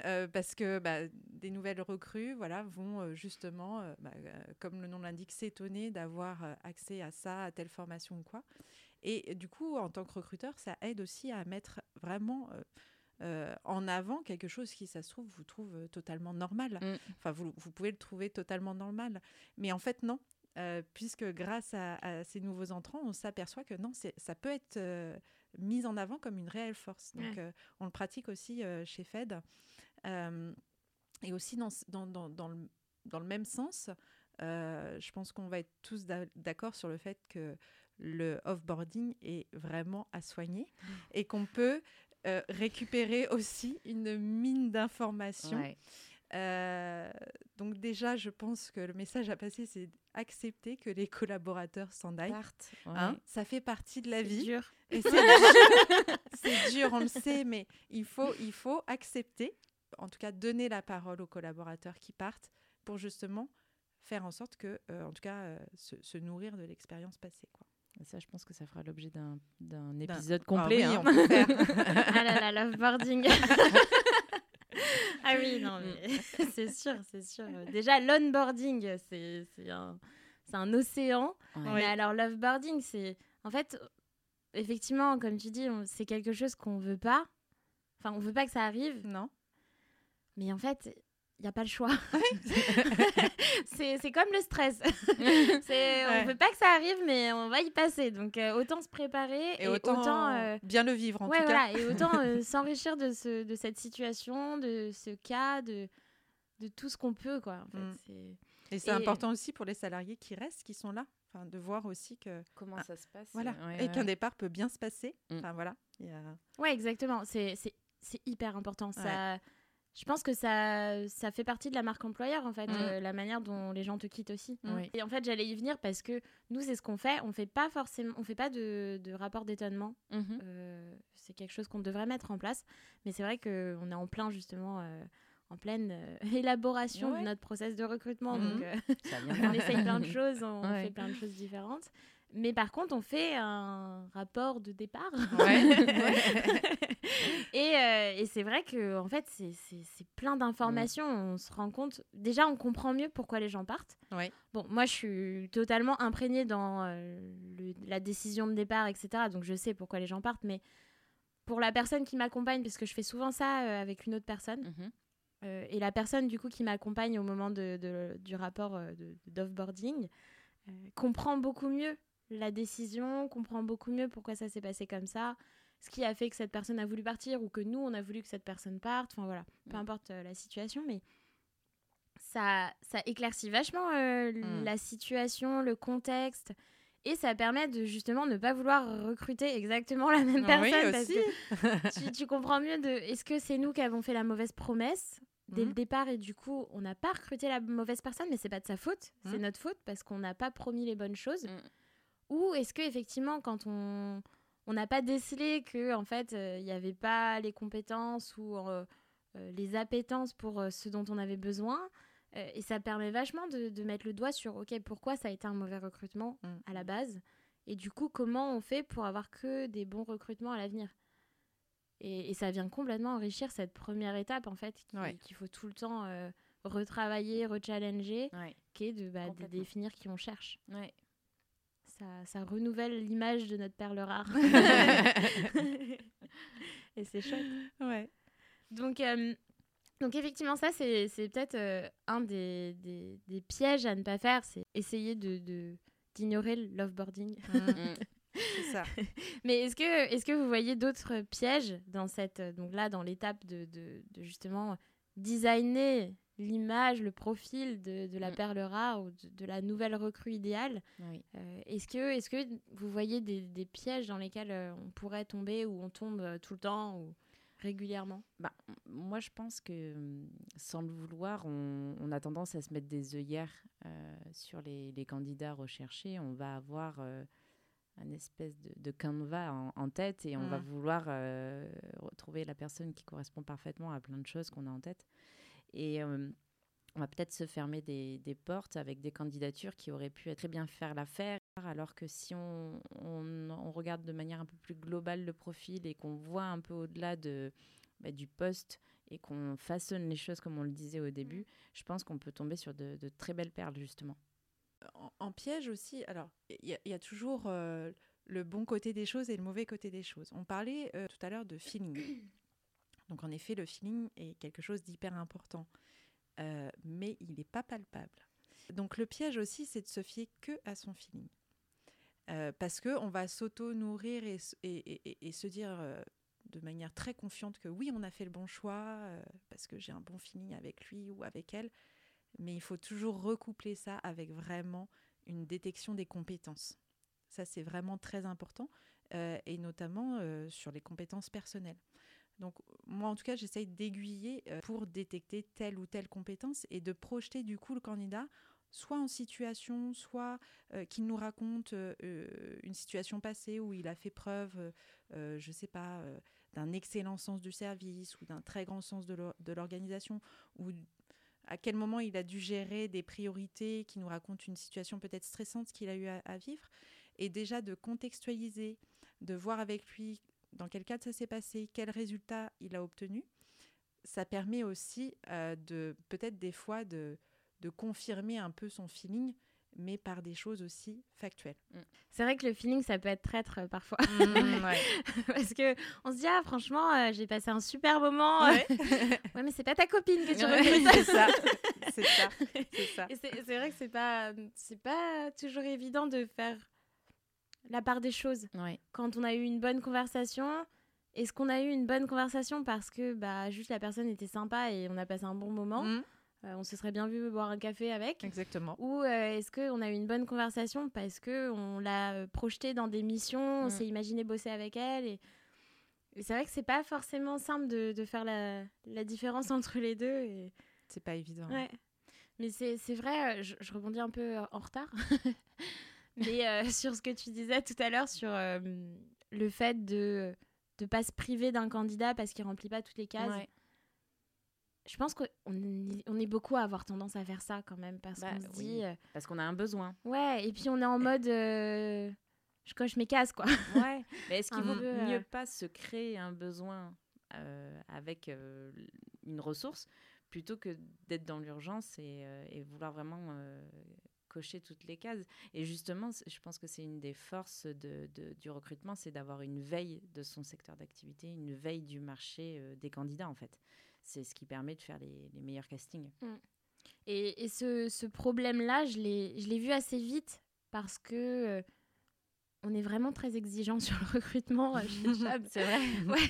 Euh, parce que bah, des nouvelles recrues voilà, vont euh, justement, euh, bah, comme le nom l'indique, s'étonner d'avoir accès à ça, à telle formation ou quoi. Et du coup, en tant que recruteur, ça aide aussi à mettre vraiment en avant quelque chose qui, ça se trouve, vous trouve totalement normal. Mm. Enfin, vous, vous, pouvez le trouver totalement normal. Mais en fait, non. Puisque grâce à, à, ces nouveaux entrants, on s'aperçoit que non, ça peut être mise en avant comme une réelle force. Donc, euh, on le pratique aussi euh, chez Fed. Euh, et aussi, dans, dans, dans, dans, le, dans le même sens, je pense qu'on va être tous d'accord sur le fait que le offboarding est vraiment à soigner mmh. et qu'on peut récupérer aussi une mine d'informations. Euh, donc déjà, je pense que le message à passer, c'est accepter que les collaborateurs s'en aillent. Hein, ça fait partie de la vie. Dur. c'est dur. on le sait, mais il faut, il faut accepter, en tout cas donner la parole aux collaborateurs qui partent pour justement faire en sorte que, euh, en tout cas, euh, se, nourrir de l'expérience passée. Quoi. Et ça, je pense que ça fera l'objet d'un épisode complet. Ah oui, hein. ah là là, loveboarding ah oui, non, mais c'est sûr, c'est sûr. Déjà, l'onboarding, c'est un, un océan. Mais alors, loveboarding, c'est. En fait, effectivement, comme tu dis, c'est quelque chose qu'on veut pas. Enfin, on veut pas que ça arrive. Non. Mais en fait, n'y a pas le choix. c'est comme le stress. ouais. On ne veut pas que ça arrive, mais on va y passer. Donc, euh, autant se préparer et, autant, euh, bien le vivre, en tout cas. Et autant euh, s'enrichir de, ce, de cette situation, de ce cas, de, de tout ce qu'on peut. Quoi, en fait. Mm. Et c'est important aussi pour les salariés qui restent, qui sont là. Enfin, de voir aussi que comment ah, ça se passe voilà et qu'un départ peut bien se passer mm. enfin voilà a... ouais exactement c'est hyper important ça je pense que ça, ça fait partie de la marque employeur, en fait, mm. euh, la manière dont les gens te quittent aussi. Et en fait, j'allais y venir parce que nous, c'est ce qu'on fait. On fait pas forcément, on fait pas de, de rapport d'étonnement. Mhm. Euh, c'est quelque chose qu'on devrait mettre en place. Mais c'est vrai qu'on est en plein, justement, euh, en pleine élaboration de notre process de recrutement. Mhm. Donc, on essaye plein de choses, on fait plein de choses différentes. Mais par contre, on fait un rapport de départ. et, euh, et c'est vrai que en fait, c'est plein d'informations. On se rend compte. Déjà, on comprend mieux pourquoi les gens partent. Bon, moi, je suis totalement imprégnée dans euh, la décision de départ, etc. Donc, je sais pourquoi les gens partent. Mais pour la personne qui m'accompagne, parce que je fais souvent ça euh, avec une autre personne, mhm. et la personne du coup qui m'accompagne au moment de, de, du rapport d'offboarding comprend beaucoup mieux la décision, comprend beaucoup mieux pourquoi ça s'est passé comme ça, ce qui a fait que cette personne a voulu partir ou que nous, on a voulu que cette personne parte. Enfin voilà, peu mm. importe euh, la situation, mais ça, ça éclaircit vachement euh, mm. la situation, le contexte. Et ça permet de justement ne pas vouloir recruter exactement la même personne. Oui, aussi. tu, tu, comprends mieux de est-ce que c'est nous qui avons fait la mauvaise promesse dès le Mhm. départ et du coup, on n'a pas recruté la mauvaise personne, mais c'est pas de sa faute, c'est notre faute parce qu'on n'a pas promis les bonnes choses? Mm. Ou est-ce que effectivement, quand on on n'a pas décelé que en fait euh, il n'y avait pas les compétences ou euh, euh, les appétences pour ce dont on avait besoin, et ça permet vachement de, de mettre le doigt sur ok pourquoi ça a été un mauvais recrutement Mm. à la base, et du coup comment on fait pour avoir que des bons recrutements à l'avenir. Et, et ça vient complètement enrichir cette première étape en fait Ouais. qu'il faut tout le temps euh, retravailler, rechallenger, Ouais. qui est de, bah, de définir qui on cherche. Ouais. Ça, ça renouvelle l'image de notre perle rare. et c'est chouette. Ouais. Donc, euh, donc effectivement, ça, c'est peut-être euh, un des, des, des pièges à ne pas faire, c'est essayer de d'ignorer le loveboarding. Mm. C'est ça. Mais est-ce que, est que vous voyez d'autres pièges dans cette, euh, donc là, dans l'étape de, de, de justement designer l'image, le profil de, de la Mm. perle rare ou de, de la nouvelle recrue idéale Oui. Euh, Est-ce que, est que vous voyez des, des pièges dans lesquels euh, on pourrait tomber ou on tombe euh, tout le temps ou régulièrement? Bah, moi, je pense que hum, sans le vouloir, on, on a tendance à se mettre des œillères euh, sur les, les candidats recherchés. On va avoir euh, un espèce de, de canevas en, en tête et on va Mm. vouloir retrouver la personne qui correspond parfaitement à plein de choses qu'on a en tête. Et euh, on va peut-être se fermer des, des portes avec des candidatures qui auraient pu très bien faire l'affaire. Alors que si on, on- on regarde de manière un peu plus globale le profil et qu'on voit un peu au-delà de, bah, du poste et qu'on façonne les choses comme on le disait au début, je pense qu'on peut tomber sur de, de très belles perles justement. en, en piège aussi, alors il y, a- il y a toujours euh, le bon côté des choses et le mauvais côté des choses. On parlait euh, tout à l'heure de feeling. Donc en effet, le feeling est quelque chose d'hyper important, Euh, mais il n'est pas palpable. Donc le piège aussi, c'est de se fier que à son feeling. Euh, parce qu'on va s'auto-nourrir et, se dire euh, de manière très confiante que oui, on a fait le bon choix, euh, parce que j'ai un bon feeling avec lui ou avec elle. Mais il faut toujours recoupler ça avec vraiment une détection des compétences. Ça, c'est vraiment très important, et notamment sur les compétences personnelles. Donc, moi, en tout cas, j'essaye d'aiguiller euh, pour détecter telle ou telle compétence et de projeter du coup le candidat soit en situation, soit euh, qu'il nous raconte euh, une situation passée où il a fait preuve, je ne sais pas, d'un excellent sens du service ou d'un très grand sens de l'or- de l'organisation, ou à quel moment il a dû gérer des priorités, qui nous raconte une situation peut-être stressante qu'il a eu à vivre, et déjà de contextualiser, de voir avec lui dans quel cadre ça s'est passé, quel résultat il a obtenu. Ça permet aussi euh, de peut-être des fois de, de confirmer un peu son feeling, mais par des choses aussi factuelles. C'est vrai que le feeling, ça peut être traître euh, parfois. ouais. Parce que on se dit, ah, franchement, euh, j'ai passé un super moment. Ouais. ouais, mais c'est pas ta copine que tu recrutes. c'est ça, c'est ça, c'est vrai que c'est pas, c'est pas toujours évident de faire la part des choses. Ouais. Quand on a eu une bonne conversation, est-ce qu'on a eu une bonne conversation parce que bah, juste la personne était sympa et on a passé un bon moment Mm, Euh, On se serait bien vu boire un café avec? Exactement. Ou euh, est-ce qu'on a eu une bonne conversation parce qu'on l'a euh, projetée dans des missions, on Mm. s'est imaginé bosser avec elle et, et c'est vrai que c'est pas forcément simple de, de faire la, la différence entre les deux. Et... C'est pas évident. Ouais. Mais c'est vrai, je, je rebondis un peu en retard. Mais euh, sur ce que tu disais tout à l'heure, sur euh, le fait de ne pas se priver d'un candidat parce qu'il remplit pas toutes les cases. Ouais. Je pense qu'on est- on est beaucoup à avoir tendance à faire ça quand même parce Bah, qu'on se oui. dit, euh, Parce qu'on a un besoin. ouais, et puis on est en mode, je coche mes cases quoi. Ouais. Mais est-ce qu'il vaut peu, mieux pas se créer un besoin avec une ressource plutôt que d'être dans l'urgence et, et vouloir vraiment cocher toutes les cases Et justement, je pense que c'est une des forces de, de- du recrutement, c'est d'avoir une veille de son secteur d'activité, une veille du marché euh, des candidats en fait. C'est ce qui permet de faire les, les meilleurs castings. Et, et ce, ce problème-là, je l'ai vu assez vite parce que euh, on est vraiment très exigeant sur le recrutement euh, chez Chubb. C'est vrai. Ouais.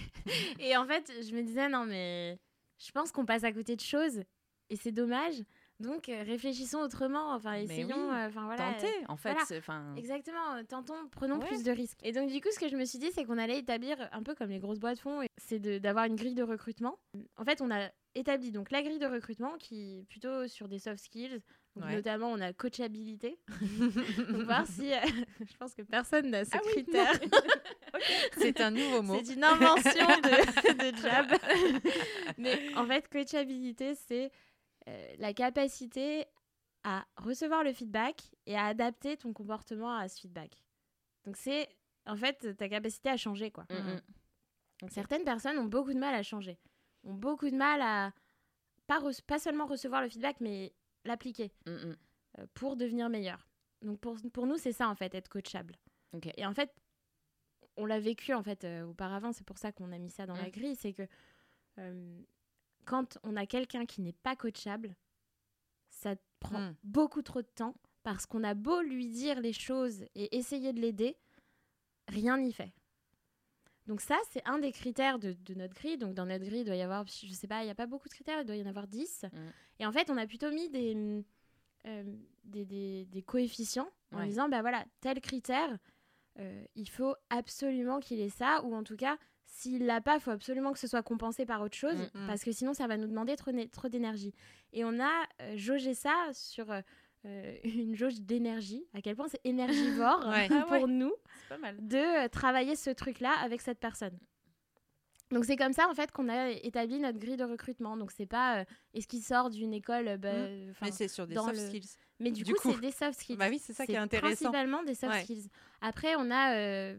Et en fait, je me disais, non, mais je pense qu'on passe à côté de choses et c'est dommage. Donc, euh, réfléchissons autrement. Enfin, essayons. oui, euh, Enfin, voilà. Tenter, en fait. voilà. enfin, Exactement, euh, tentons, prenons Ouais. plus de risques. Et donc du coup, ce que je me suis dit, c'est qu'on allait établir, un peu comme les grosses boîtes font, c'est de- d'avoir une grille de recrutement. En fait, on a établi donc la grille de recrutement qui est plutôt sur des soft skills. Donc, Ouais. Notamment, on a coachabilité. voir si. euh, je pense que personne n'a ce Ah oui, critère. C'est un nouveau mot. C'est une invention de, de Jab. Mais en fait, coachabilité, c'est euh, la capacité à recevoir le feedback et à adapter ton comportement à ce feedback. Donc, c'est en fait ta capacité à changer, quoi. Mm, mm. Certaines personnes ont beaucoup de mal à changer, ont beaucoup de mal à pas, pas seulement recevoir le feedback, mais l'appliquer Mm, euh, pour devenir meilleur. Donc pour, pour nous, c'est ça en fait, être coachable. Et en fait, on l'a vécu en fait euh, auparavant, c'est pour ça qu'on a mis ça dans la grille, c'est que euh, quand on a quelqu'un qui n'est pas coachable, ça prend Mm. beaucoup trop de temps parce qu'on a beau lui dire les choses et essayer de l'aider, rien n'y fait. Donc ça, c'est un des critères de, de notre grille. Donc dans notre grille, il doit y avoir, je sais pas, il n'y a pas beaucoup de critères, il doit y en avoir 10. Mm. Et en fait, on a plutôt mis des, euh, des, des- des coefficients en Ouais. disant, bah voilà, tel critère, euh, il faut absolument qu'il ait ça, ou en tout cas, s'il l'a pas, il faut absolument que ce soit compensé par autre chose, Mm, mm. parce que sinon, ça va nous demander trop, d'énergie. Et on a euh, jaugé ça sur euh, euh, une jauge d'énergie, à quel point c'est énergivore Ouais. Ah pour ouais. nous C'est pas mal. de travailler ce truc-là avec cette personne. Donc c'est comme ça en fait qu'on a établi notre grille de recrutement. Donc c'est pas euh, est-ce qu'il sort d'une école, bah, enfin, Mais c'est sur des soft le- skills. mais du, du coup, coup. c'est des soft skills. Bah oui, c'est ça qui est intéressant. Principalement des soft Ouais. skills. Après on a euh,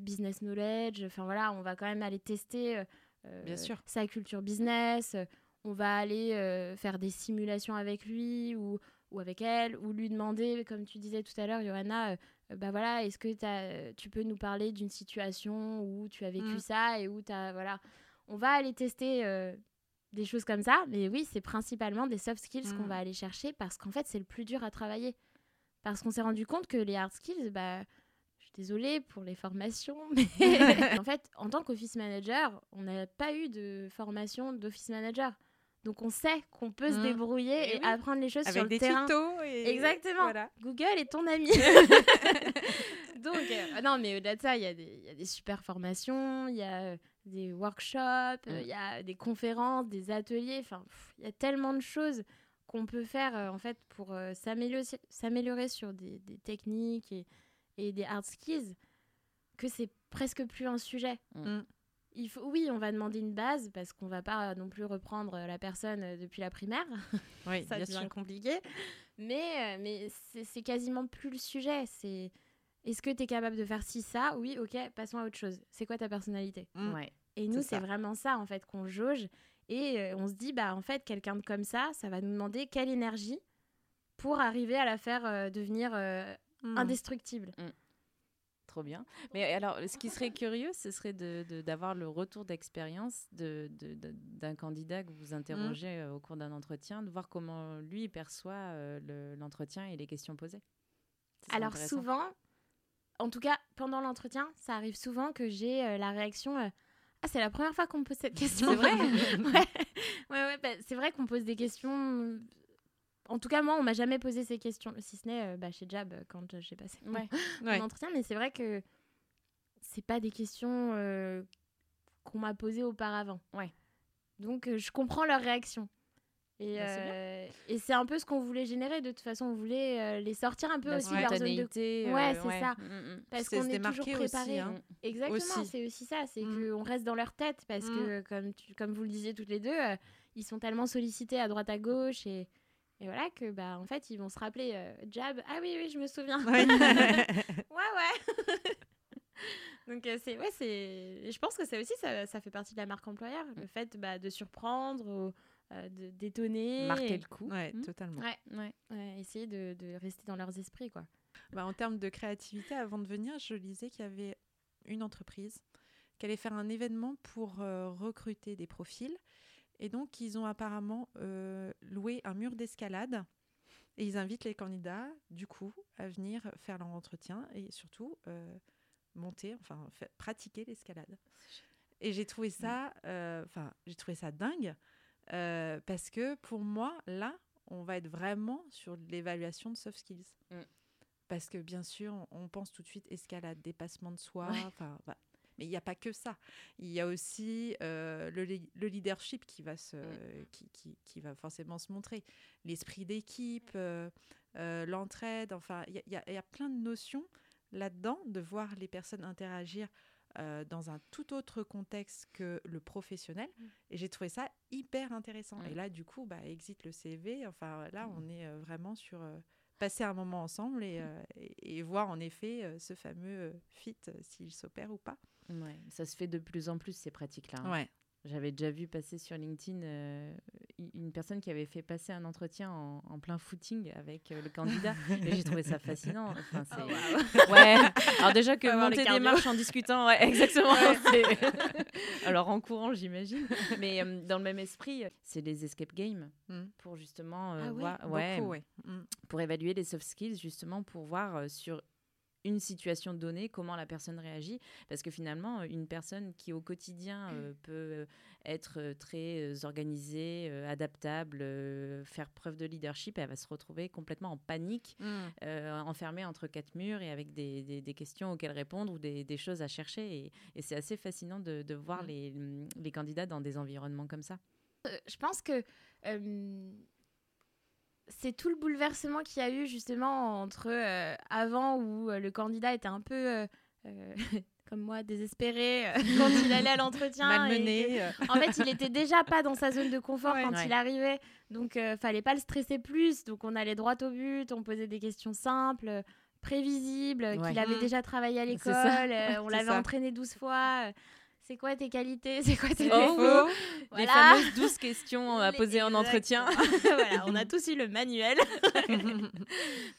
business knowledge. Enfin voilà, on va quand même aller tester. euh, euh, Bien sûr. Sa culture business. euh, On va aller euh, faire des simulations avec lui ou ou avec elle, ou lui demander, comme tu disais tout à l'heure, Johanna, euh, euh, bah voilà, est-ce que euh, tu peux nous parler d'une situation où tu as vécu Mm. ça et où tu as. Voilà. On va aller tester euh, des choses comme ça, mais oui, c'est principalement des soft skills qu'on Mm. va aller chercher parce qu'en fait, c'est le plus dur à travailler. Parce qu'on s'est rendu compte que les hard skills, bah. Désolée pour les formations, mais en fait, en tant qu'office manager, on n'a pas eu de formation d'office manager. Donc on sait qu'on peut se Mm. débrouiller Eh et oui. apprendre les choses sur Avec le des terrain. tutos et Exactement. Voilà. Google est ton ami. Donc, euh, non, mais au-delà de ça, il y, a des- il y a des super formations, il y a euh, des workshops, euh, il Mm. y a des conférences, des ateliers. Enfin, il y a tellement de choses qu'on peut faire euh, en fait pour s'améliorer, s'améliorer sur des, des techniques et, et des hard skills que c'est presque plus un sujet. Mm. Il faut, oui, on va demander une base parce qu'on va pas non plus reprendre la personne euh, depuis la primaire Oui, ça bien devient sûr. compliqué. Mais, euh, mais c'est quasiment plus le sujet. C'est est-ce que tu es capable de faire ci, ça? Oui, ok, passons à autre chose. C'est quoi ta personnalité? Mm. Ouais. Et nous, C'est vraiment ça, en fait, qu'on jauge. Et euh, on se dit, bah, en fait, quelqu'un de comme ça, ça va nous demander quelle énergie pour arriver à la faire euh, devenir euh, Mm. indestructible. Trop bien. Mais alors, ce qui serait curieux, ce serait de- de- d'avoir le retour d'expérience de- de- d'un candidat que vous interrogez euh, au cours d'un entretien, de voir comment lui perçoit euh, le- l'entretien et les questions posées. Alors souvent, en tout cas pendant l'entretien, ça arrive souvent que j'ai euh, la réaction euh, Ah, c'est la première fois qu'on me pose cette question. C'est vrai Ouais, ouais, ouais, bah, c'est vrai qu'on pose des questions. Euh, En tout cas, moi, on m'a jamais posé ces questions, si ce n'est euh, bah, chez Jab euh, quand euh, j'ai passé mon- Ouais. Ouais. mon entretien. Mais c'est vrai que c'est pas des questions euh, qu'on m'a posées auparavant. Ouais. Donc, euh, je comprends leur réaction. Et Bah, euh, et c'est un peu ce qu'on voulait générer. De toute façon, on voulait euh, les sortir un peu La aussi de leur zone de spontanéité, Ouais, euh, c'est ça. Mm, mm. parce C'est qu'on est toujours démarquer aussi, préparé. hein. Exactement, c'est aussi ça, c'est Mm. qu'on reste dans leur tête parce Mm. que, comme, tu- comme vous le disiez toutes les deux, euh, ils sont tellement sollicités à droite à gauche et, et voilà que, bah, en fait, ils vont se rappeler euh, Jab, ah oui, oui, je me souviens. Ouais. ouais, ouais. Donc, euh, c'est, ouais, c'est, je pense que ça aussi, ça, ça fait partie de la marque employeur, le fait bah, de surprendre, ou, euh, de, d'étonner. Marquer et- le coup. Ouais, Mm. totalement. Ouais, Ouais. ouais, essayer de, de rester dans leurs esprits, quoi. Bah, en termes de créativité, avant de venir, je lisais qu'il y avait une entreprise qui allait faire un événement pour recruter des profils. Et donc, ils ont apparemment euh, loué un mur d'escalade. Et ils invitent les candidats, du coup, à venir faire leur entretien et surtout euh, monter, enfin, pratiquer l'escalade. Et j'ai trouvé ça, euh, enfin, j'ai trouvé ça dingue parce que pour moi, là, on va être vraiment sur l'évaluation de soft skills. Mm. Parce que bien sûr, on- pense tout de suite escalade, dépassement de soi. Ouais. Enfin, bah, Mais il n'y a pas que ça. Il y a aussi le, le, leadership qui va, se, qui, qui, qui, va forcément se montrer, l'esprit d'équipe, l'entraide, enfin, il y, y, a plein de notions là-dedans, de voir les personnes interagir euh, dans un tout autre contexte que le professionnel. Mm. Et j'ai trouvé ça hyper intéressant. Et là, du coup, bah, exit le CV. Enfin, là, mm. on est euh, vraiment sur euh, passer un moment ensemble et, et, voir en effet ce fameux fit, s'il s'opère ou pas. Ouais, ça se fait de plus en plus ces pratiques-là. Hein. Ouais. J'avais déjà vu passer sur LinkedIn euh, une personne qui avait fait passer un entretien en, plein footing avec euh, le candidat. et j'ai trouvé ça fascinant. Enfin, oh, ouais. Alors déjà que monter des marches en discutant, ouais, exactement. Alors en courant, j'imagine. Mais euh, dans le même esprit, c'est les escape games hmm. pour justement ah voir, ouais, ouais. Hmm. pour évaluer les soft skills, justement pour voir sur une situation donnée, comment la personne réagit. Parce que finalement, une personne qui au quotidien euh, peut euh, être euh, très organisée, adaptable, faire preuve de leadership, elle va se retrouver complètement en panique, mmh. enfermée entre quatre murs et avec des, des, questions auxquelles répondre ou des, des choses à chercher. Et, c'est assez fascinant de, de voir mmh. les, les, candidats dans des environnements comme ça. je pense que c'est tout le bouleversement qu'il y a eu justement entre euh, avant où euh, le candidat était un peu euh, comme moi désespéré quand il allait à l'entretien malmené en fait il était déjà pas dans sa zone de confort quand il arrivait. Donc fallait pas le stresser plus. Donc on allait droit au but on posait des questions simples prévisibles qu'il avait déjà travaillé à l'école on l'avait entraîné 12 fois c'est quoi tes qualités? C'est quoi tes défauts? Les fameuses 12 questions à poser en entretien. voilà, on a tous eu le manuel.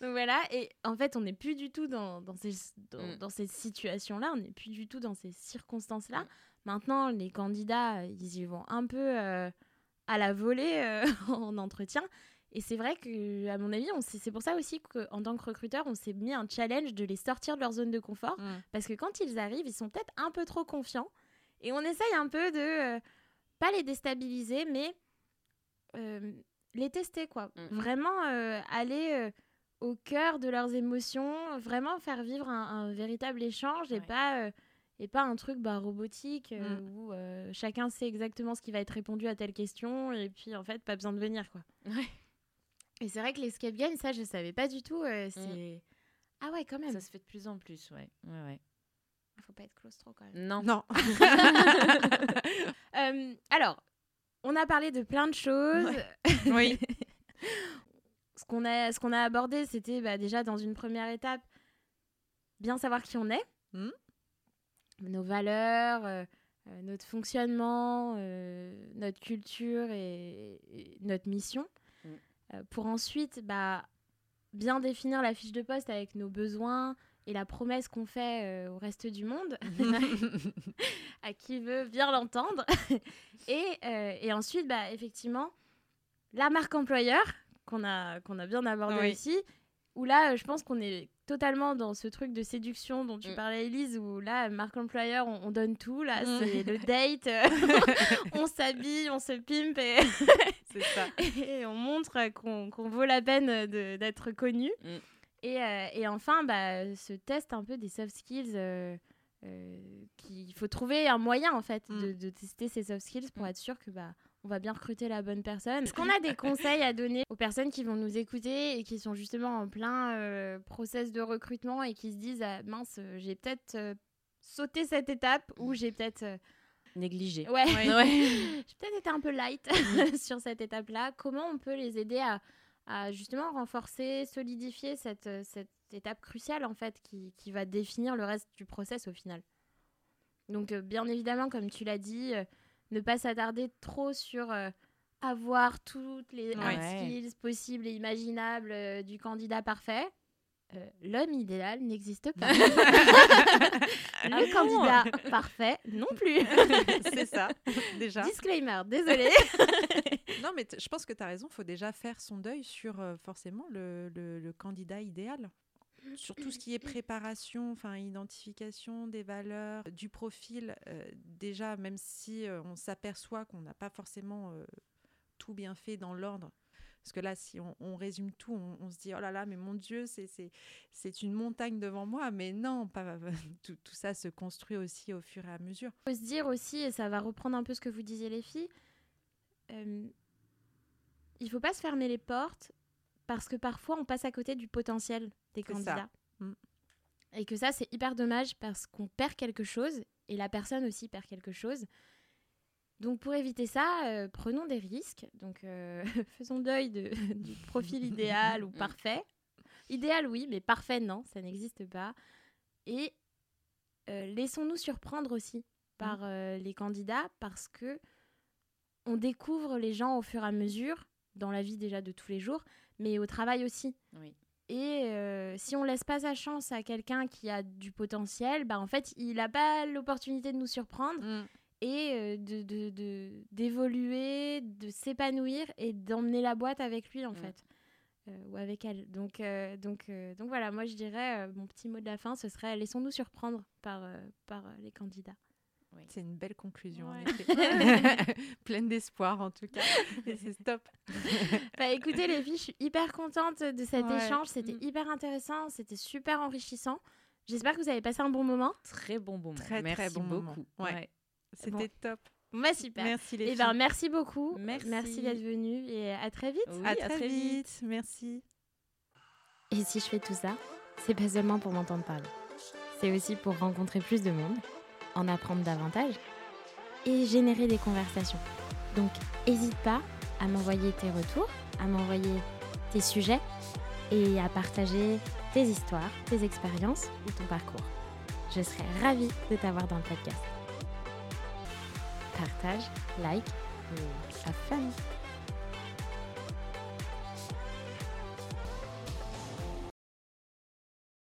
Donc voilà, et en fait, on n'est plus du tout dans, dans ces, dans, mm. ces situations-là, on n'est plus du tout dans ces circonstances-là. Mm. Maintenant, les candidats, ils y vont un peu euh, à la volée euh, en entretien. Et c'est vrai que, à mon avis, c'est pour ça aussi qu'en tant que recruteur, on s'est mis un challenge de les sortir de leur zone de confort. Mm. Parce que quand ils arrivent, ils sont peut-être un peu trop confiants. Et on essaye un peu de, euh, pas les déstabiliser, mais euh, les tester, quoi. Mm. Vraiment euh, aller au cœur de leurs émotions, vraiment faire vivre un, véritable échange et pas et pas un truc bah, robotique mm. où chacun sait exactement ce qui va être répondu à telle question et puis en fait pas besoin de venir quoi. Et c'est vrai que l'escape game ça je savais pas du tout mm. c'est ah ouais quand même. Ça se fait de plus en plus ouais. Ouais ouais. Il faut pas être claustro quand même. Non. Non. Euh, alors, on a parlé de plein de choses. Oui. ce qu'on a, ce qu'on a abordé, c'était bah, déjà dans une première étape, bien savoir qui on est, hmm. nos valeurs, euh, euh, notre fonctionnement, notre culture et, notre mission. Hmm. pour ensuite bah, bien définir la fiche de poste avec nos besoins, et la promesse qu'on fait euh, au reste du monde, à qui veut bien l'entendre. et, euh, et, ensuite, bah, effectivement, la marque employeur, qu'on a, qu'on a bien abordé ici, où là, je pense qu'on est totalement dans ce truc de séduction dont tu mm. parlais, Elise, où là, marque employeur, on, donne tout. Là, mm. c'est le date, on s'habille, on se pimpe et, ça. et on montre qu'on vaut la peine d'être connu. Mm. Et, euh, et, enfin, bah, ce test un peu des soft skills, euh, euh, qu'il faut trouver un moyen en fait de, mm. tester ces soft skills pour mm. être sûr que bah, on va bien recruter la bonne personne. Est-ce qu'on a des conseils à donner aux personnes qui vont nous écouter et qui sont justement en plein process de recrutement et qui se disent ah, mince, j'ai peut-être sauté cette étape ou j'ai peut-être négligé. Ouais, ouais. j'ai peut-être été un peu light mm. sur cette étape-là. Comment on peut les aider à à justement renforcer, solidifier cette, euh, cette étape cruciale en fait qui, qui, va définir le reste du process au final. Donc euh, bien évidemment, comme tu l'as dit, euh, ne pas s'attarder trop sur avoir toutes les skills possibles et imaginables du candidat parfait. L'homme idéal n'existe pas. le candidat parfait non plus. C'est ça, déjà. Disclaimer, désolé. non, mais je pense que tu as raison. Il faut déjà faire son deuil sur euh, forcément le, le, candidat idéal. Sur tout ce qui est préparation, enfin identification des valeurs, du profil, euh, déjà, même si euh, on s'aperçoit qu'on n'a pas forcément tout bien fait dans l'ordre, Parce que là, si on, résume tout, on, se dit, oh là là, mais mon Dieu, c'est une montagne devant moi. Mais non, pas, tout, tout, ça se construit aussi au fur et à mesure. Il faut se dire aussi, et ça va reprendre un peu ce que vous disiez les filles, euh, il faut pas se fermer les portes parce que parfois on passe à côté du potentiel des candidats. Mm. Et que ça, c'est hyper dommage parce qu'on perd quelque chose et la personne aussi perd quelque chose. Donc pour éviter ça, euh, prenons des risques. Donc euh, faisons deuil de, du profil idéal ou parfait. Idéal oui, mais parfait non, ça n'existe pas. Et euh, laissons-nous surprendre aussi par mm. les candidats parce que on découvre les gens au fur et à mesure dans la vie déjà de tous les jours, mais au travail aussi. Et si on laisse pas sa chance à quelqu'un qui a du potentiel, bah en fait, il n'a pas l'opportunité de nous surprendre mm. Et euh, de d'évoluer, de, s'épanouir et d'emmener la boîte avec lui en fait. Euh, ou avec elle. Donc, donc, donc voilà, moi je dirais, mon petit mot de la fin, ce serait laissons-nous surprendre par, par les candidats. C'est une belle conclusion, Pleine d'espoir, en tout cas. c'est top. bah, écoutez, les filles, je suis hyper contente de cet échange. C'était mm. hyper intéressant. C'était super enrichissant. J'espère que vous avez passé un bon moment. Très bon moment. Très, merci très bon beaucoup. Ouais. C'était top. Bah, super. Merci les et eh ben, merci beaucoup. Merci, merci d'être venu et à très vite. à, très, vite. Merci. Et si je fais tout ça, c'est pas seulement pour m'entendre parler. C'est aussi pour rencontrer plus de monde en apprendre davantage et générer des conversations. Donc, n'hésite pas à m'envoyer tes retours, à m'envoyer tes sujets et à partager tes histoires, tes expériences ou ton parcours. Je serai ravie de t'avoir dans le podcast. Partage, like et have fun!